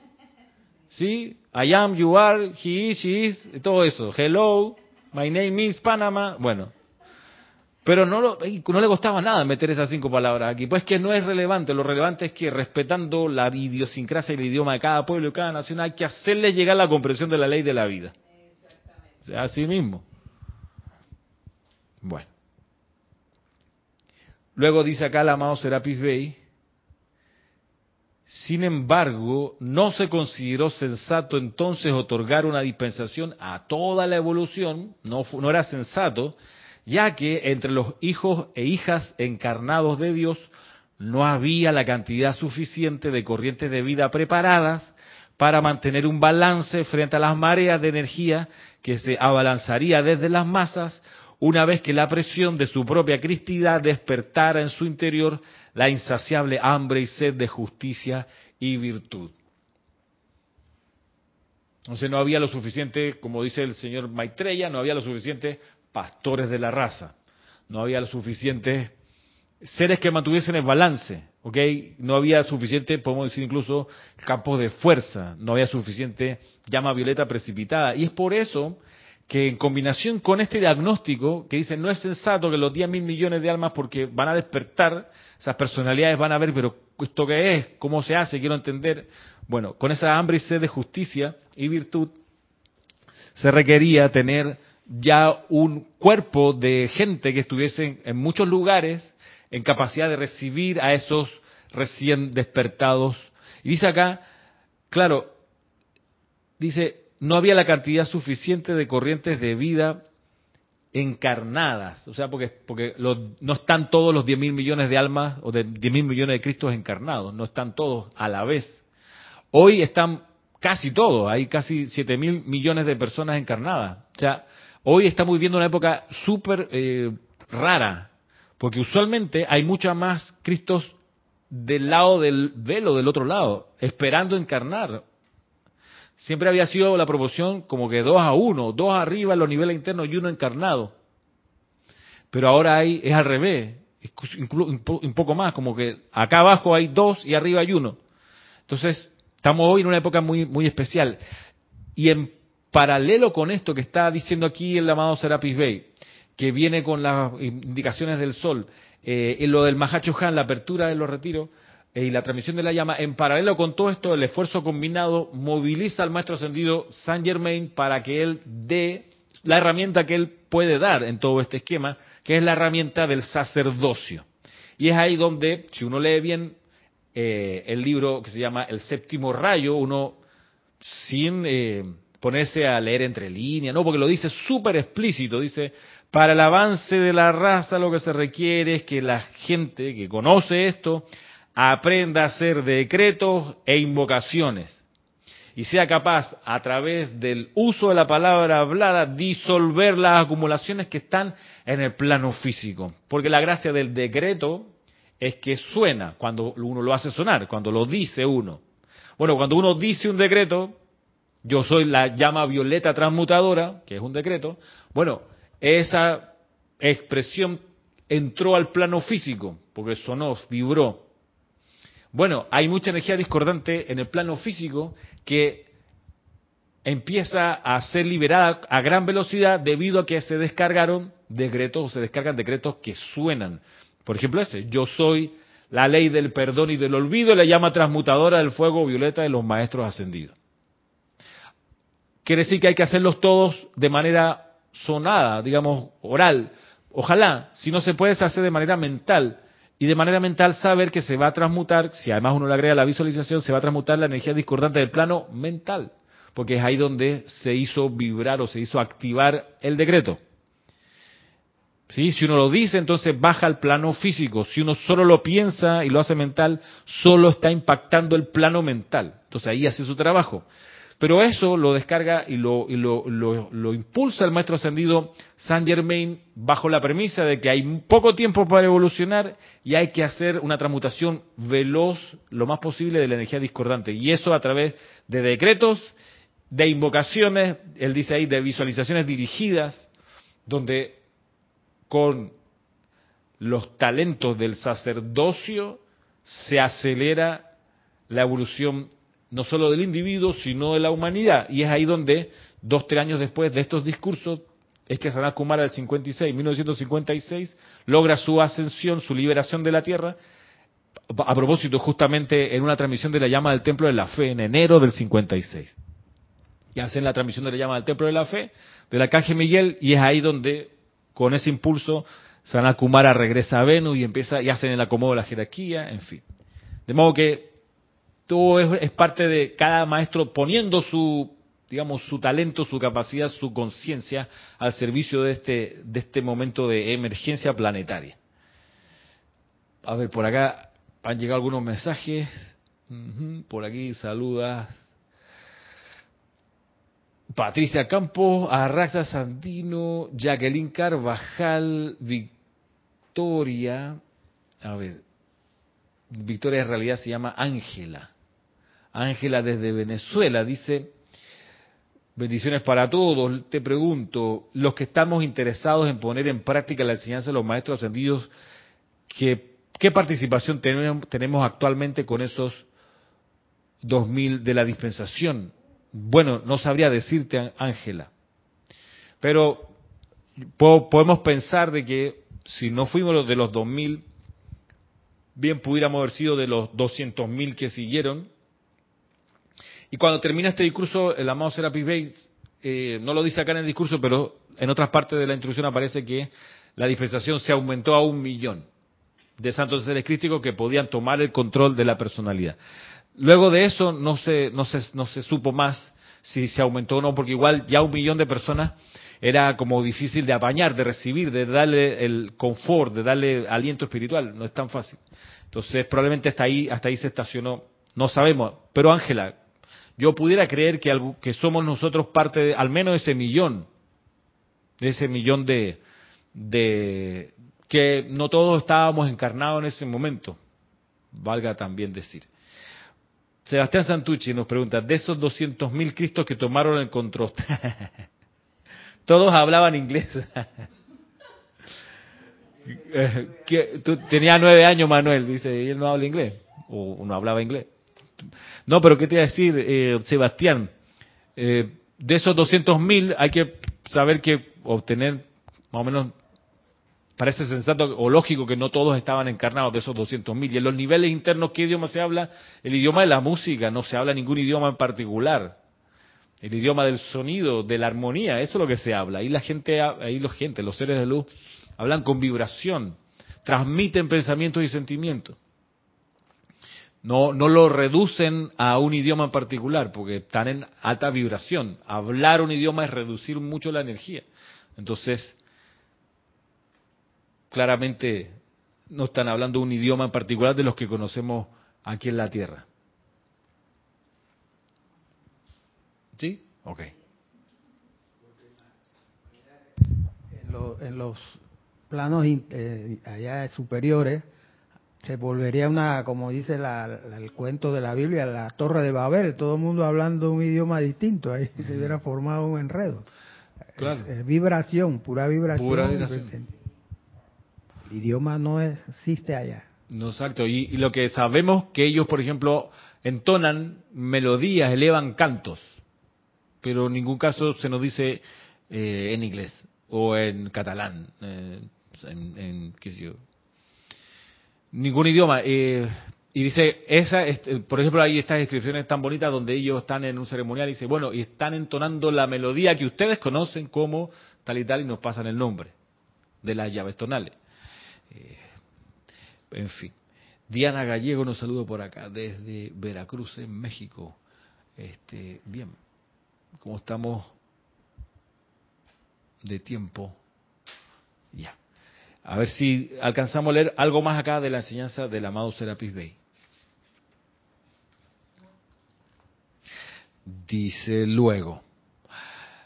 ¿Sí? I am, you are, he is, she is, todo eso. Hello, my name is Panama. Bueno. Pero no, lo, no le costaba nada meter esas cinco palabras aquí. Pues que no es relevante. Lo relevante es que respetando la idiosincrasia y el idioma de cada pueblo y cada nación, hay que hacerle llegar la comprensión de la ley de la vida. Así mismo. Bueno. Luego dice acá el amado Serapis Bey, sin embargo, no se consideró sensato entonces otorgar una dispensación a toda la evolución, no, no, era sensato, ya que entre los hijos e hijas encarnados de Dios no había la cantidad suficiente de corrientes de vida preparadas para mantener un balance frente a las mareas de energía que se abalanzaría desde las masas una vez que la presión de su propia cristidad despertara en su interior la insaciable hambre y sed de justicia y virtud. Entonces no había lo suficiente, como dice el señor Maitreya, no había lo suficiente pastores de la raza, no había lo suficiente seres que mantuviesen el balance, ¿ok? No había suficiente, podemos decir incluso, campos de fuerza, no había suficiente llama violeta precipitada. Y es por eso que en combinación con este diagnóstico que dice no es sensato que los 10 mil millones de almas porque van a despertar, esas personalidades van a ver, pero ¿esto qué es? ¿Cómo se hace? Quiero entender. Bueno, con esa hambre y sed de justicia y virtud se requería tener ya un cuerpo de gente que estuviese en muchos lugares en capacidad de recibir a esos recién despertados. Y dice acá, claro, dice, no había la cantidad suficiente de corrientes de vida encarnadas, o sea, porque, porque los, no están todos los 10 mil millones de almas o de 10 mil millones de Cristos encarnados, no están todos a la vez. Hoy están casi todos, hay casi 7 mil millones de personas encarnadas. O sea, hoy estamos viviendo una época súper eh, rara, porque usualmente hay mucha más Cristos del lado del velo, del otro lado, esperando encarnar siempre había sido la proporción como que dos a uno, dos arriba en los niveles internos y uno encarnado. Pero ahora hay, es al revés, un poco más, como que acá abajo hay dos y arriba hay uno. Entonces, estamos hoy en una época muy, muy especial. Y en paralelo con esto que está diciendo aquí el amado Serapis Bey, que viene con las indicaciones del sol, eh, en lo del Mahacho Han, la apertura de los retiros, eh, y la transmisión de la llama, en paralelo con todo esto, el esfuerzo combinado moviliza al maestro ascendido Saint Germain para que él dé la herramienta que él puede dar en todo este esquema, que es la herramienta del sacerdocio. Y es ahí donde, si uno lee bien eh, el libro que se llama El séptimo rayo, uno sin ponerse a leer entre líneas, no, porque lo dice súper explícito, dice, para el avance de la raza lo que se requiere es que la gente que conoce esto aprenda a hacer decretos e invocaciones y sea capaz a través del uso de la palabra hablada disolver las acumulaciones que están en el plano físico. Porque la gracia del decreto es que suena cuando uno lo hace sonar, cuando lo dice uno. Bueno, cuando uno dice un decreto, yo soy la llama violeta transmutadora, que es un decreto, bueno, esa expresión entró al plano físico, porque sonó, vibró. Bueno, hay mucha energía discordante en el plano físico que empieza a ser liberada a gran velocidad debido a que se descargaron decretos o se descargan decretos que suenan. Por ejemplo ese, yo soy la ley del perdón y del olvido, la llama transmutadora del fuego violeta de los maestros ascendidos. Quiere decir que hay que hacerlos todos de manera sonada, digamos, oral. Ojalá, si no se puede, se hace de manera mental y de manera mental saber que se va a transmutar, si además uno le agrega la visualización, se va a transmutar la energía discordante del plano mental, porque es ahí donde se hizo vibrar o se hizo activar el decreto. ¿Sí? Si uno lo dice, entonces baja al plano físico. Si uno solo lo piensa y lo hace mental, solo está impactando el plano mental. Entonces ahí hace su trabajo. Pero eso lo descarga y lo, lo, impulsa el maestro ascendido Saint Germain bajo la premisa de que hay poco tiempo para evolucionar y hay que hacer una transmutación veloz lo más posible de la energía discordante. Y eso a través de decretos, de invocaciones, él dice ahí, de visualizaciones dirigidas, donde con los talentos del sacerdocio se acelera la evolución no solo del individuo, sino de la humanidad. Y es ahí donde, dos, tres años después de estos discursos, es que Sanat Kumara del 56, 1956, logra su ascensión, su liberación de la Tierra, a propósito justamente en una transmisión de la llama del Templo de la Fe en enero del 56. Y hacen la transmisión de la llama del Templo de la Fe, de la Caja Miguel, y es ahí donde, con ese impulso, Sanat Kumara regresa a Venus y empieza, y hacen el acomodo de la jerarquía, en fin. De modo que todo es, parte de cada maestro poniendo su, digamos, su talento, su capacidad, su conciencia al servicio de este, de este momento de emergencia planetaria. A ver, por acá han llegado algunos mensajes. por aquí saluda Patricia Campos, Arraxa Sandino, Jacqueline Carvajal, Victoria. A ver, Victoria en realidad se llama Ángela. Ángela desde Venezuela dice, bendiciones para todos. Te pregunto, los que estamos interesados en poner en práctica la enseñanza de los maestros ascendidos, ¿qué, participación tenemos, tenemos actualmente con esos 2000 de la dispensación? Bueno, no sabría decirte, Ángela. Pero podemos pensar de que si no fuimos los de los 2000, bien pudiéramos haber sido de los 200.000 que siguieron, y cuando termina este discurso, el amado Serapis Bey, eh, no lo dice acá en el discurso, pero en otras partes de la introducción aparece que la dispensación se aumentó a un millón de santos seres crísticos que podían tomar el control de la personalidad. Luego de eso no se, no se, no se supo más si se aumentó o no, porque igual ya un millón de personas era como difícil de apañar, de recibir, de darle el confort, de darle aliento espiritual, no es tan fácil. Entonces probablemente hasta ahí, hasta ahí se estacionó, no sabemos. Pero Ángela, yo pudiera creer que, que somos nosotros parte de, al menos de ese millón, de ese millón de, de que no todos estábamos encarnados en ese momento, valga también decir. Sebastián Santucci nos pregunta, de esos 200.000 Cristos que tomaron el control, [laughs] todos hablaban inglés. [laughs] tenía nueve años Manuel, dice, y él no habla inglés, o no hablaba inglés. No, pero ¿qué te iba a decir, eh, Sebastián? Eh, de esos 200.000 hay que saber que obtener más o menos parece sensato o lógico que no todos estaban encarnados de esos 200.000. Y en los niveles internos, ¿qué idioma se habla? El idioma de la música, no se habla ningún idioma en particular. El idioma del sonido, de la armonía, eso es lo que se habla. Ahí la gente, ahí los gente, los seres de luz, hablan con vibración, transmiten pensamientos y sentimientos. No, no lo reducen a un idioma en particular, porque están en alta vibración. Hablar un idioma es reducir mucho la energía. Entonces, claramente no están hablando un idioma en particular de los que conocemos aquí en la Tierra. ¿Sí? Ok. En, los planos eh, allá superiores se volvería una, como dice el cuento de la Biblia, la torre de Babel, todo el mundo hablando un idioma distinto, ahí se hubiera formado un enredo. Claro. vibración, pura vibración. Pura vibración. El idioma no existe allá. No, exacto. Y, lo que sabemos que ellos, por ejemplo, entonan melodías, elevan cantos, pero en ningún caso se nos dice eh, en inglés o en catalán, eh, en, qué sé yo, ningún idioma. Eh, y dice, esa, por ejemplo, hay estas descripciones tan bonitas donde ellos están en un ceremonial y dice, bueno, y están entonando la melodía que ustedes conocen como tal y tal y nos pasan el nombre de las llaves tonales. Eh, en fin. Diana Gallego nos saluda por acá desde Veracruz, en México. Este, bien, como estamos de tiempo, ya. A ver si alcanzamos a leer algo más acá de la enseñanza del amado Serapis Bey. Dice luego,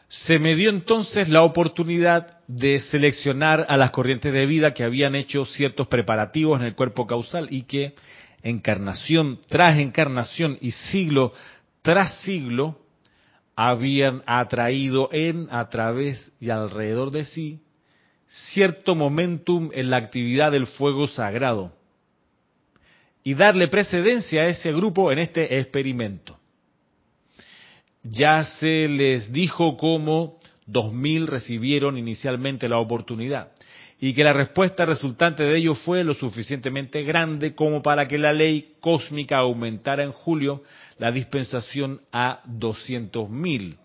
se me dio entonces la oportunidad de seleccionar a las corrientes de vida que habían hecho ciertos preparativos en el cuerpo causal y que encarnación tras encarnación y siglo tras siglo habían atraído en, a través y alrededor de sí cierto momentum en la actividad del fuego sagrado y darle precedencia a ese grupo en este experimento ya se les dijo cómo 2.000 recibieron inicialmente la oportunidad y que la respuesta resultante de ello fue lo suficientemente grande como para que la ley cósmica aumentara en julio la dispensación a 200.000.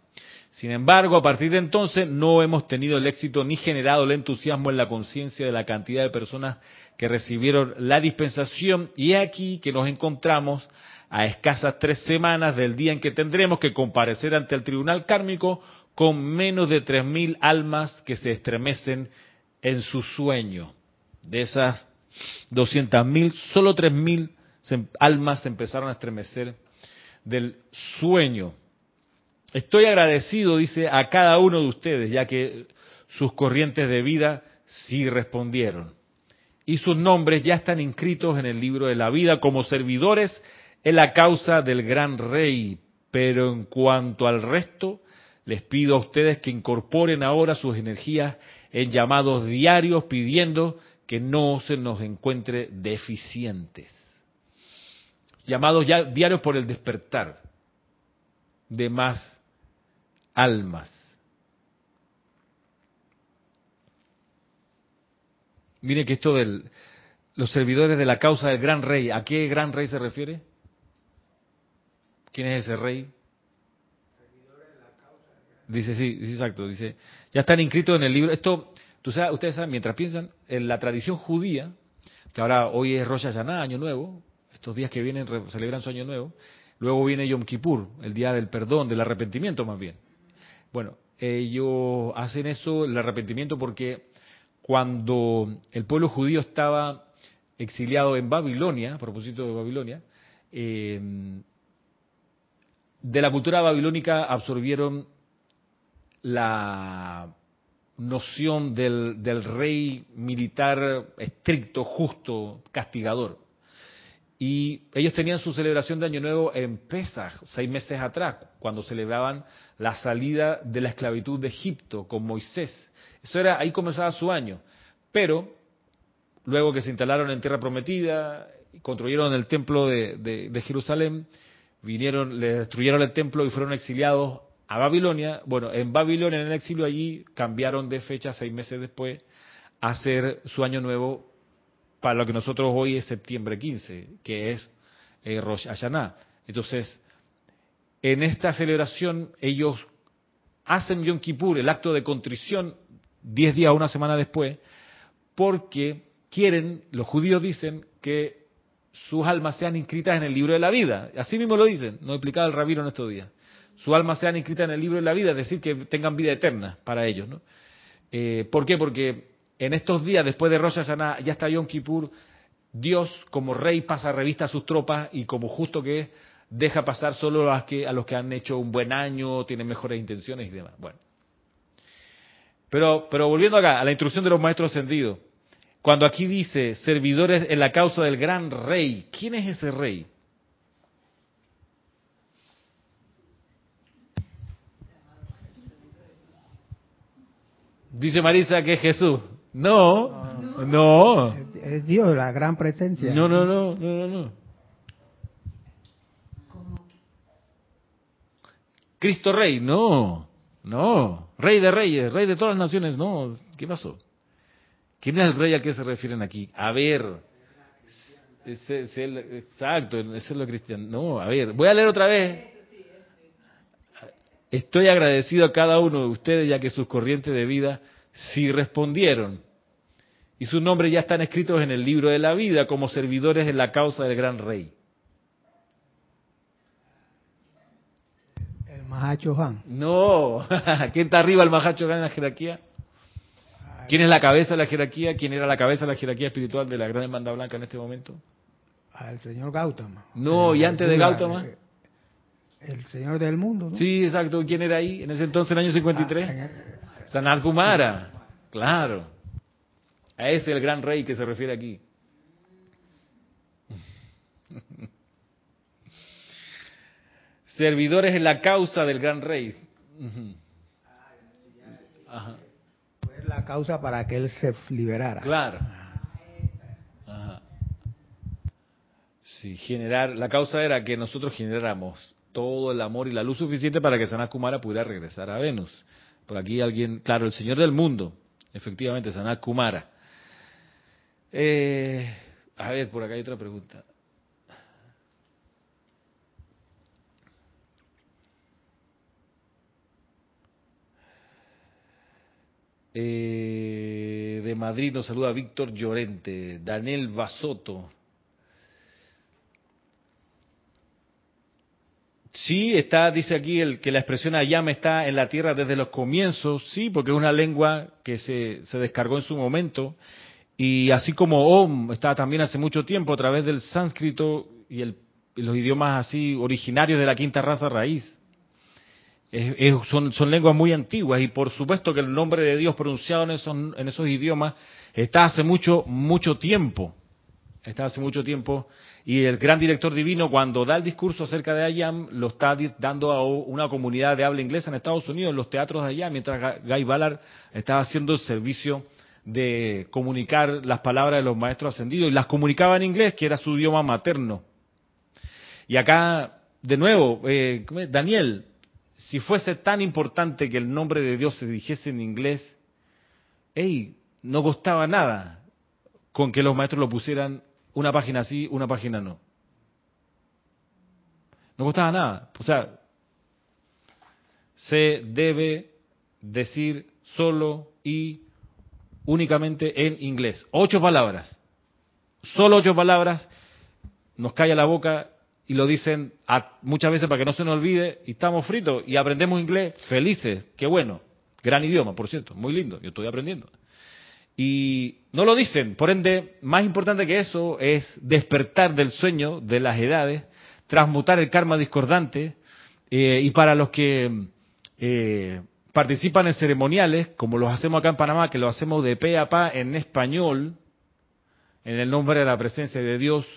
Sin embargo, a partir de entonces no hemos tenido el éxito ni generado el entusiasmo en la conciencia de la cantidad de personas que recibieron la dispensación y aquí que nos encontramos a escasas tres semanas del día en que tendremos que comparecer ante el tribunal kármico con menos de tres mil almas que se estremecen en su sueño. De esas doscientas mil, solo tres mil almas se empezaron a estremecer del sueño. Estoy agradecido, dice, a cada uno de ustedes, ya que sus corrientes de vida sí respondieron. Y sus nombres ya están inscritos en el libro de la vida como servidores es la causa del gran rey, pero en cuanto al resto, les pido a ustedes que incorporen ahora sus energías en llamados diarios pidiendo que no se nos encuentre deficientes. Llamados ya diarios por el despertar de más almas. Miren que esto de los servidores de la causa del gran rey, ¿a qué gran rey se refiere? ¿Quién es ese rey? Dice, sí, sí, exacto. Dice, ya están inscritos en el libro. Esto, tú sabes, ustedes saben, mientras piensan en la tradición judía, que ahora hoy es Rosh Hashanah, Año Nuevo, estos días que vienen celebran su Año Nuevo, luego viene Yom Kippur, el día del perdón, del arrepentimiento más bien. Bueno, ellos hacen eso, el arrepentimiento, porque cuando el pueblo judío estaba exiliado en Babilonia, a propósito de Babilonia, eh, de la cultura babilónica absorbieron la noción del, rey militar estricto, justo, castigador. Y ellos tenían su celebración de Año Nuevo en Pesach, seis meses atrás, cuando celebraban la salida de la esclavitud de Egipto con Moisés. Eso era, ahí comenzaba su año. Pero, luego que se instalaron en Tierra Prometida, construyeron el templo de, de Jerusalén, vinieron, le destruyeron el templo y fueron exiliados a Babilonia. Bueno, en Babilonia, en el exilio allí, cambiaron de fecha seis meses después a hacer su año nuevo para lo que nosotros hoy es septiembre 15, que es eh, Rosh Hashanah. Entonces, en esta celebración ellos hacen Yom Kippur, el acto de contrición, diez días o una semana después, porque quieren, los judíos dicen, que sus almas sean inscritas en el libro de la vida. Así mismo lo dicen, no explicaba el rabino en estos días. Sus almas sean inscritas en el libro de la vida, es decir, que tengan vida eterna para ellos. ¿no? Eh, ¿Por qué? Porque en estos días, después de Rosh Hashanah, ya está Yom Kippur, Dios como rey pasa revista a sus tropas y como justo que es, deja pasar solo a, los que han hecho un buen año, tienen mejores intenciones y demás. Bueno. Pero, pero volviendo acá, a la instrucción de los maestros ascendidos, cuando aquí dice servidores en la causa del gran rey, ¿quién es ese rey? Dice Marisa que es Jesús. No, no. Es Dios, la gran presencia. No, no, no, no, no. Cristo Rey, no, no. Rey de reyes, rey de todas las naciones, no. ¿Qué pasó? ¿Quién es el rey al que se refieren aquí? A ver. exacto, ese es lo cristiano. No, a ver, voy a leer otra vez. Estoy agradecido a cada uno de ustedes ya que sus corrientes de vida sí respondieron y sus nombres ya están escritos en el libro de la vida como servidores en la causa del gran rey. El Mahacho Han. No, [laughs] ¿quién está arriba el Mahacho Han en la jerarquía? ¿Quién es la cabeza de la jerarquía? ¿Quién era la cabeza de la jerarquía espiritual de la gran hermandad blanca en este momento? El señor Gautama. No, y antes de Gautama. El señor del mundo, ¿no? Sí, exacto. ¿Quién era ahí en ese entonces, en el año 53? Ah, Sanat Kumara. Claro. A ese el gran rey que se refiere aquí. Servidores en la causa del gran rey. Fue la causa para que él se liberara. Claro. Ajá. Sí, generar, la causa era que nosotros generáramos todo el amor y la luz suficiente para que Sanat Kumara pudiera regresar a Venus. Por aquí alguien, claro, el Señor del mundo, efectivamente, Sanat Kumara. Eh, a ver, por acá hay otra pregunta. Eh, de Madrid nos saluda Víctor Llorente, Daniel Basoto. Sí, está, dice aquí el que la expresión Ayame está en la tierra desde los comienzos, sí, porque es una lengua que se, se descargó en su momento y así como Om está también hace mucho tiempo a través del sánscrito y, los idiomas así originarios de la quinta raza raíz. son, lenguas muy antiguas y por supuesto que el nombre de Dios pronunciado en esos, en esos idiomas está hace mucho, mucho tiempo. Está hace mucho tiempo. Y el gran director divino, cuando da el discurso acerca de Ayam, lo está dando a una comunidad de habla inglesa en Estados Unidos, en los teatros de allá, mientras Guy Ballard estaba haciendo el servicio de comunicar las palabras de los maestros ascendidos y las comunicaba en inglés, que era su idioma materno. Y acá, de nuevo, eh, Daniel, si fuese tan importante que el nombre de Dios se dijese en inglés, hey, no costaba nada con que los maestros lo pusieran una página así, una página no. No costaba nada. O sea, se debe decir solo y únicamente en inglés. Ocho palabras. Solo ocho palabras. Nos calla la boca y lo dicen muchas veces para que no se nos olvide y estamos fritos y aprendemos inglés felices. Qué bueno. Gran idioma, por cierto. Muy lindo. Yo estoy aprendiendo. Y no lo dicen. Por ende, más importante que eso es despertar del sueño de las edades, transmutar el karma discordante eh, y para los que eh, participan en ceremoniales, como los hacemos acá en Panamá, que lo hacemos de pe a pa en español, en el nombre de la presencia de Dios,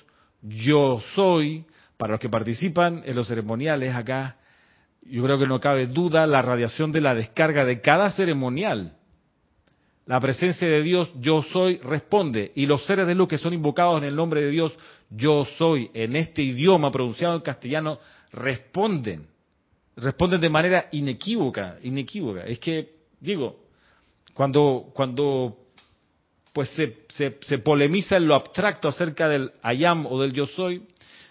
yo soy, para los que participan en los ceremoniales acá, yo creo que no cabe duda la radiación de la descarga de cada ceremonial. La presencia de Dios, yo soy, responde. Y los seres de luz que son invocados en el nombre de Dios, yo soy, en este idioma pronunciado en castellano, responden. Responden de manera inequívoca, inequívoca. Es que, digo, cuando, cuando pues se, se, polemiza en lo abstracto acerca del ayam o del yo soy,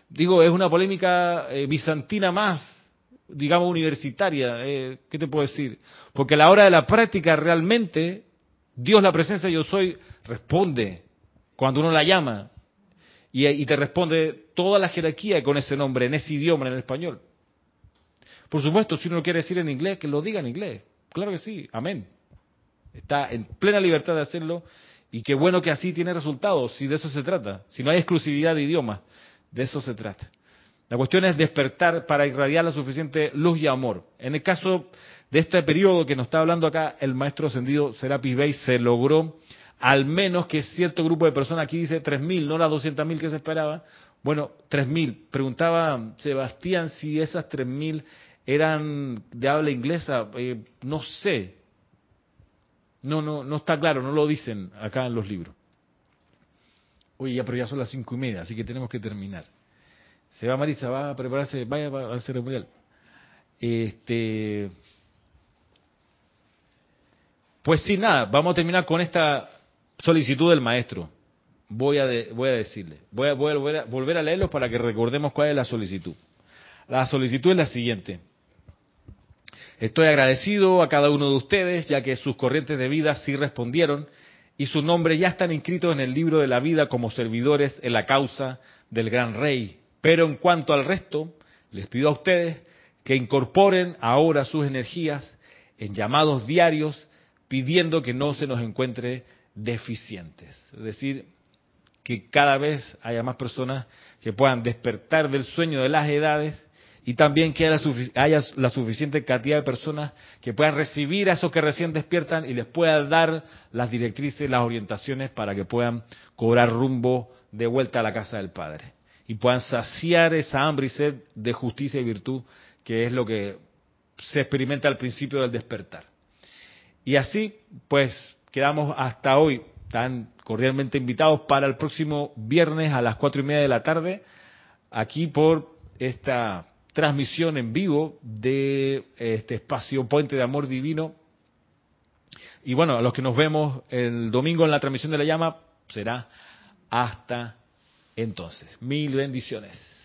digo, es una polémica eh, bizantina más, digamos, universitaria. Eh, ¿Qué te puedo decir? Porque a la hora de la práctica realmente, Dios, la presencia yo soy, responde cuando uno la llama. Y, y te responde toda la jerarquía con ese nombre, en ese idioma, en el español. Por supuesto, si uno quiere decir en inglés, que lo diga en inglés. Claro que sí, amén. Está en plena libertad de hacerlo y qué bueno que así tiene resultados, si de eso se trata. Si no hay exclusividad de idioma, de eso se trata. La cuestión es despertar para irradiar la suficiente luz y amor. En el caso de este periodo que nos está hablando acá, el maestro ascendido Serapis Bey se logró al menos que cierto grupo de personas, aquí dice 3.000, no las 200.000 que se esperaba, bueno, 3.000. Preguntaba Sebastián si esas 3.000 eran de habla inglesa, eh, no sé. No, no, no está claro, no lo dicen acá en los libros. Oye, ya, pero ya son las cinco y media, así que tenemos que terminar. Se va Marisa, va a prepararse, vaya al ceremonial. Este, pues sí, nada, vamos a terminar con esta solicitud del maestro. Voy a, voy a decirle, voy a, voy a volver, a volver a leerlo para que recordemos cuál es la solicitud. La solicitud es la siguiente. Estoy agradecido a cada uno de ustedes, ya que sus corrientes de vida sí respondieron y sus nombres ya están inscritos en el libro de la vida como servidores en la causa del gran rey, pero en cuanto al resto, les pido a ustedes que incorporen ahora sus energías en llamados diarios pidiendo que no se nos encuentre deficientes. Es decir, que cada vez haya más personas que puedan despertar del sueño de las edades y también que haya, la suficiente cantidad de personas que puedan recibir a esos que recién despiertan y les pueda dar las directrices, las orientaciones para que puedan cobrar rumbo de vuelta a la casa del Padre y puedan saciar esa hambre y sed de justicia y virtud que es lo que se experimenta al principio del despertar. Y así, pues, quedamos hasta hoy tan cordialmente invitados para el próximo viernes a las cuatro y media de la tarde, aquí por esta transmisión en vivo de este espacio Puente de Amor Divino. Y bueno, a los que nos vemos el domingo en la transmisión de la llama, será hasta entonces. Mil bendiciones.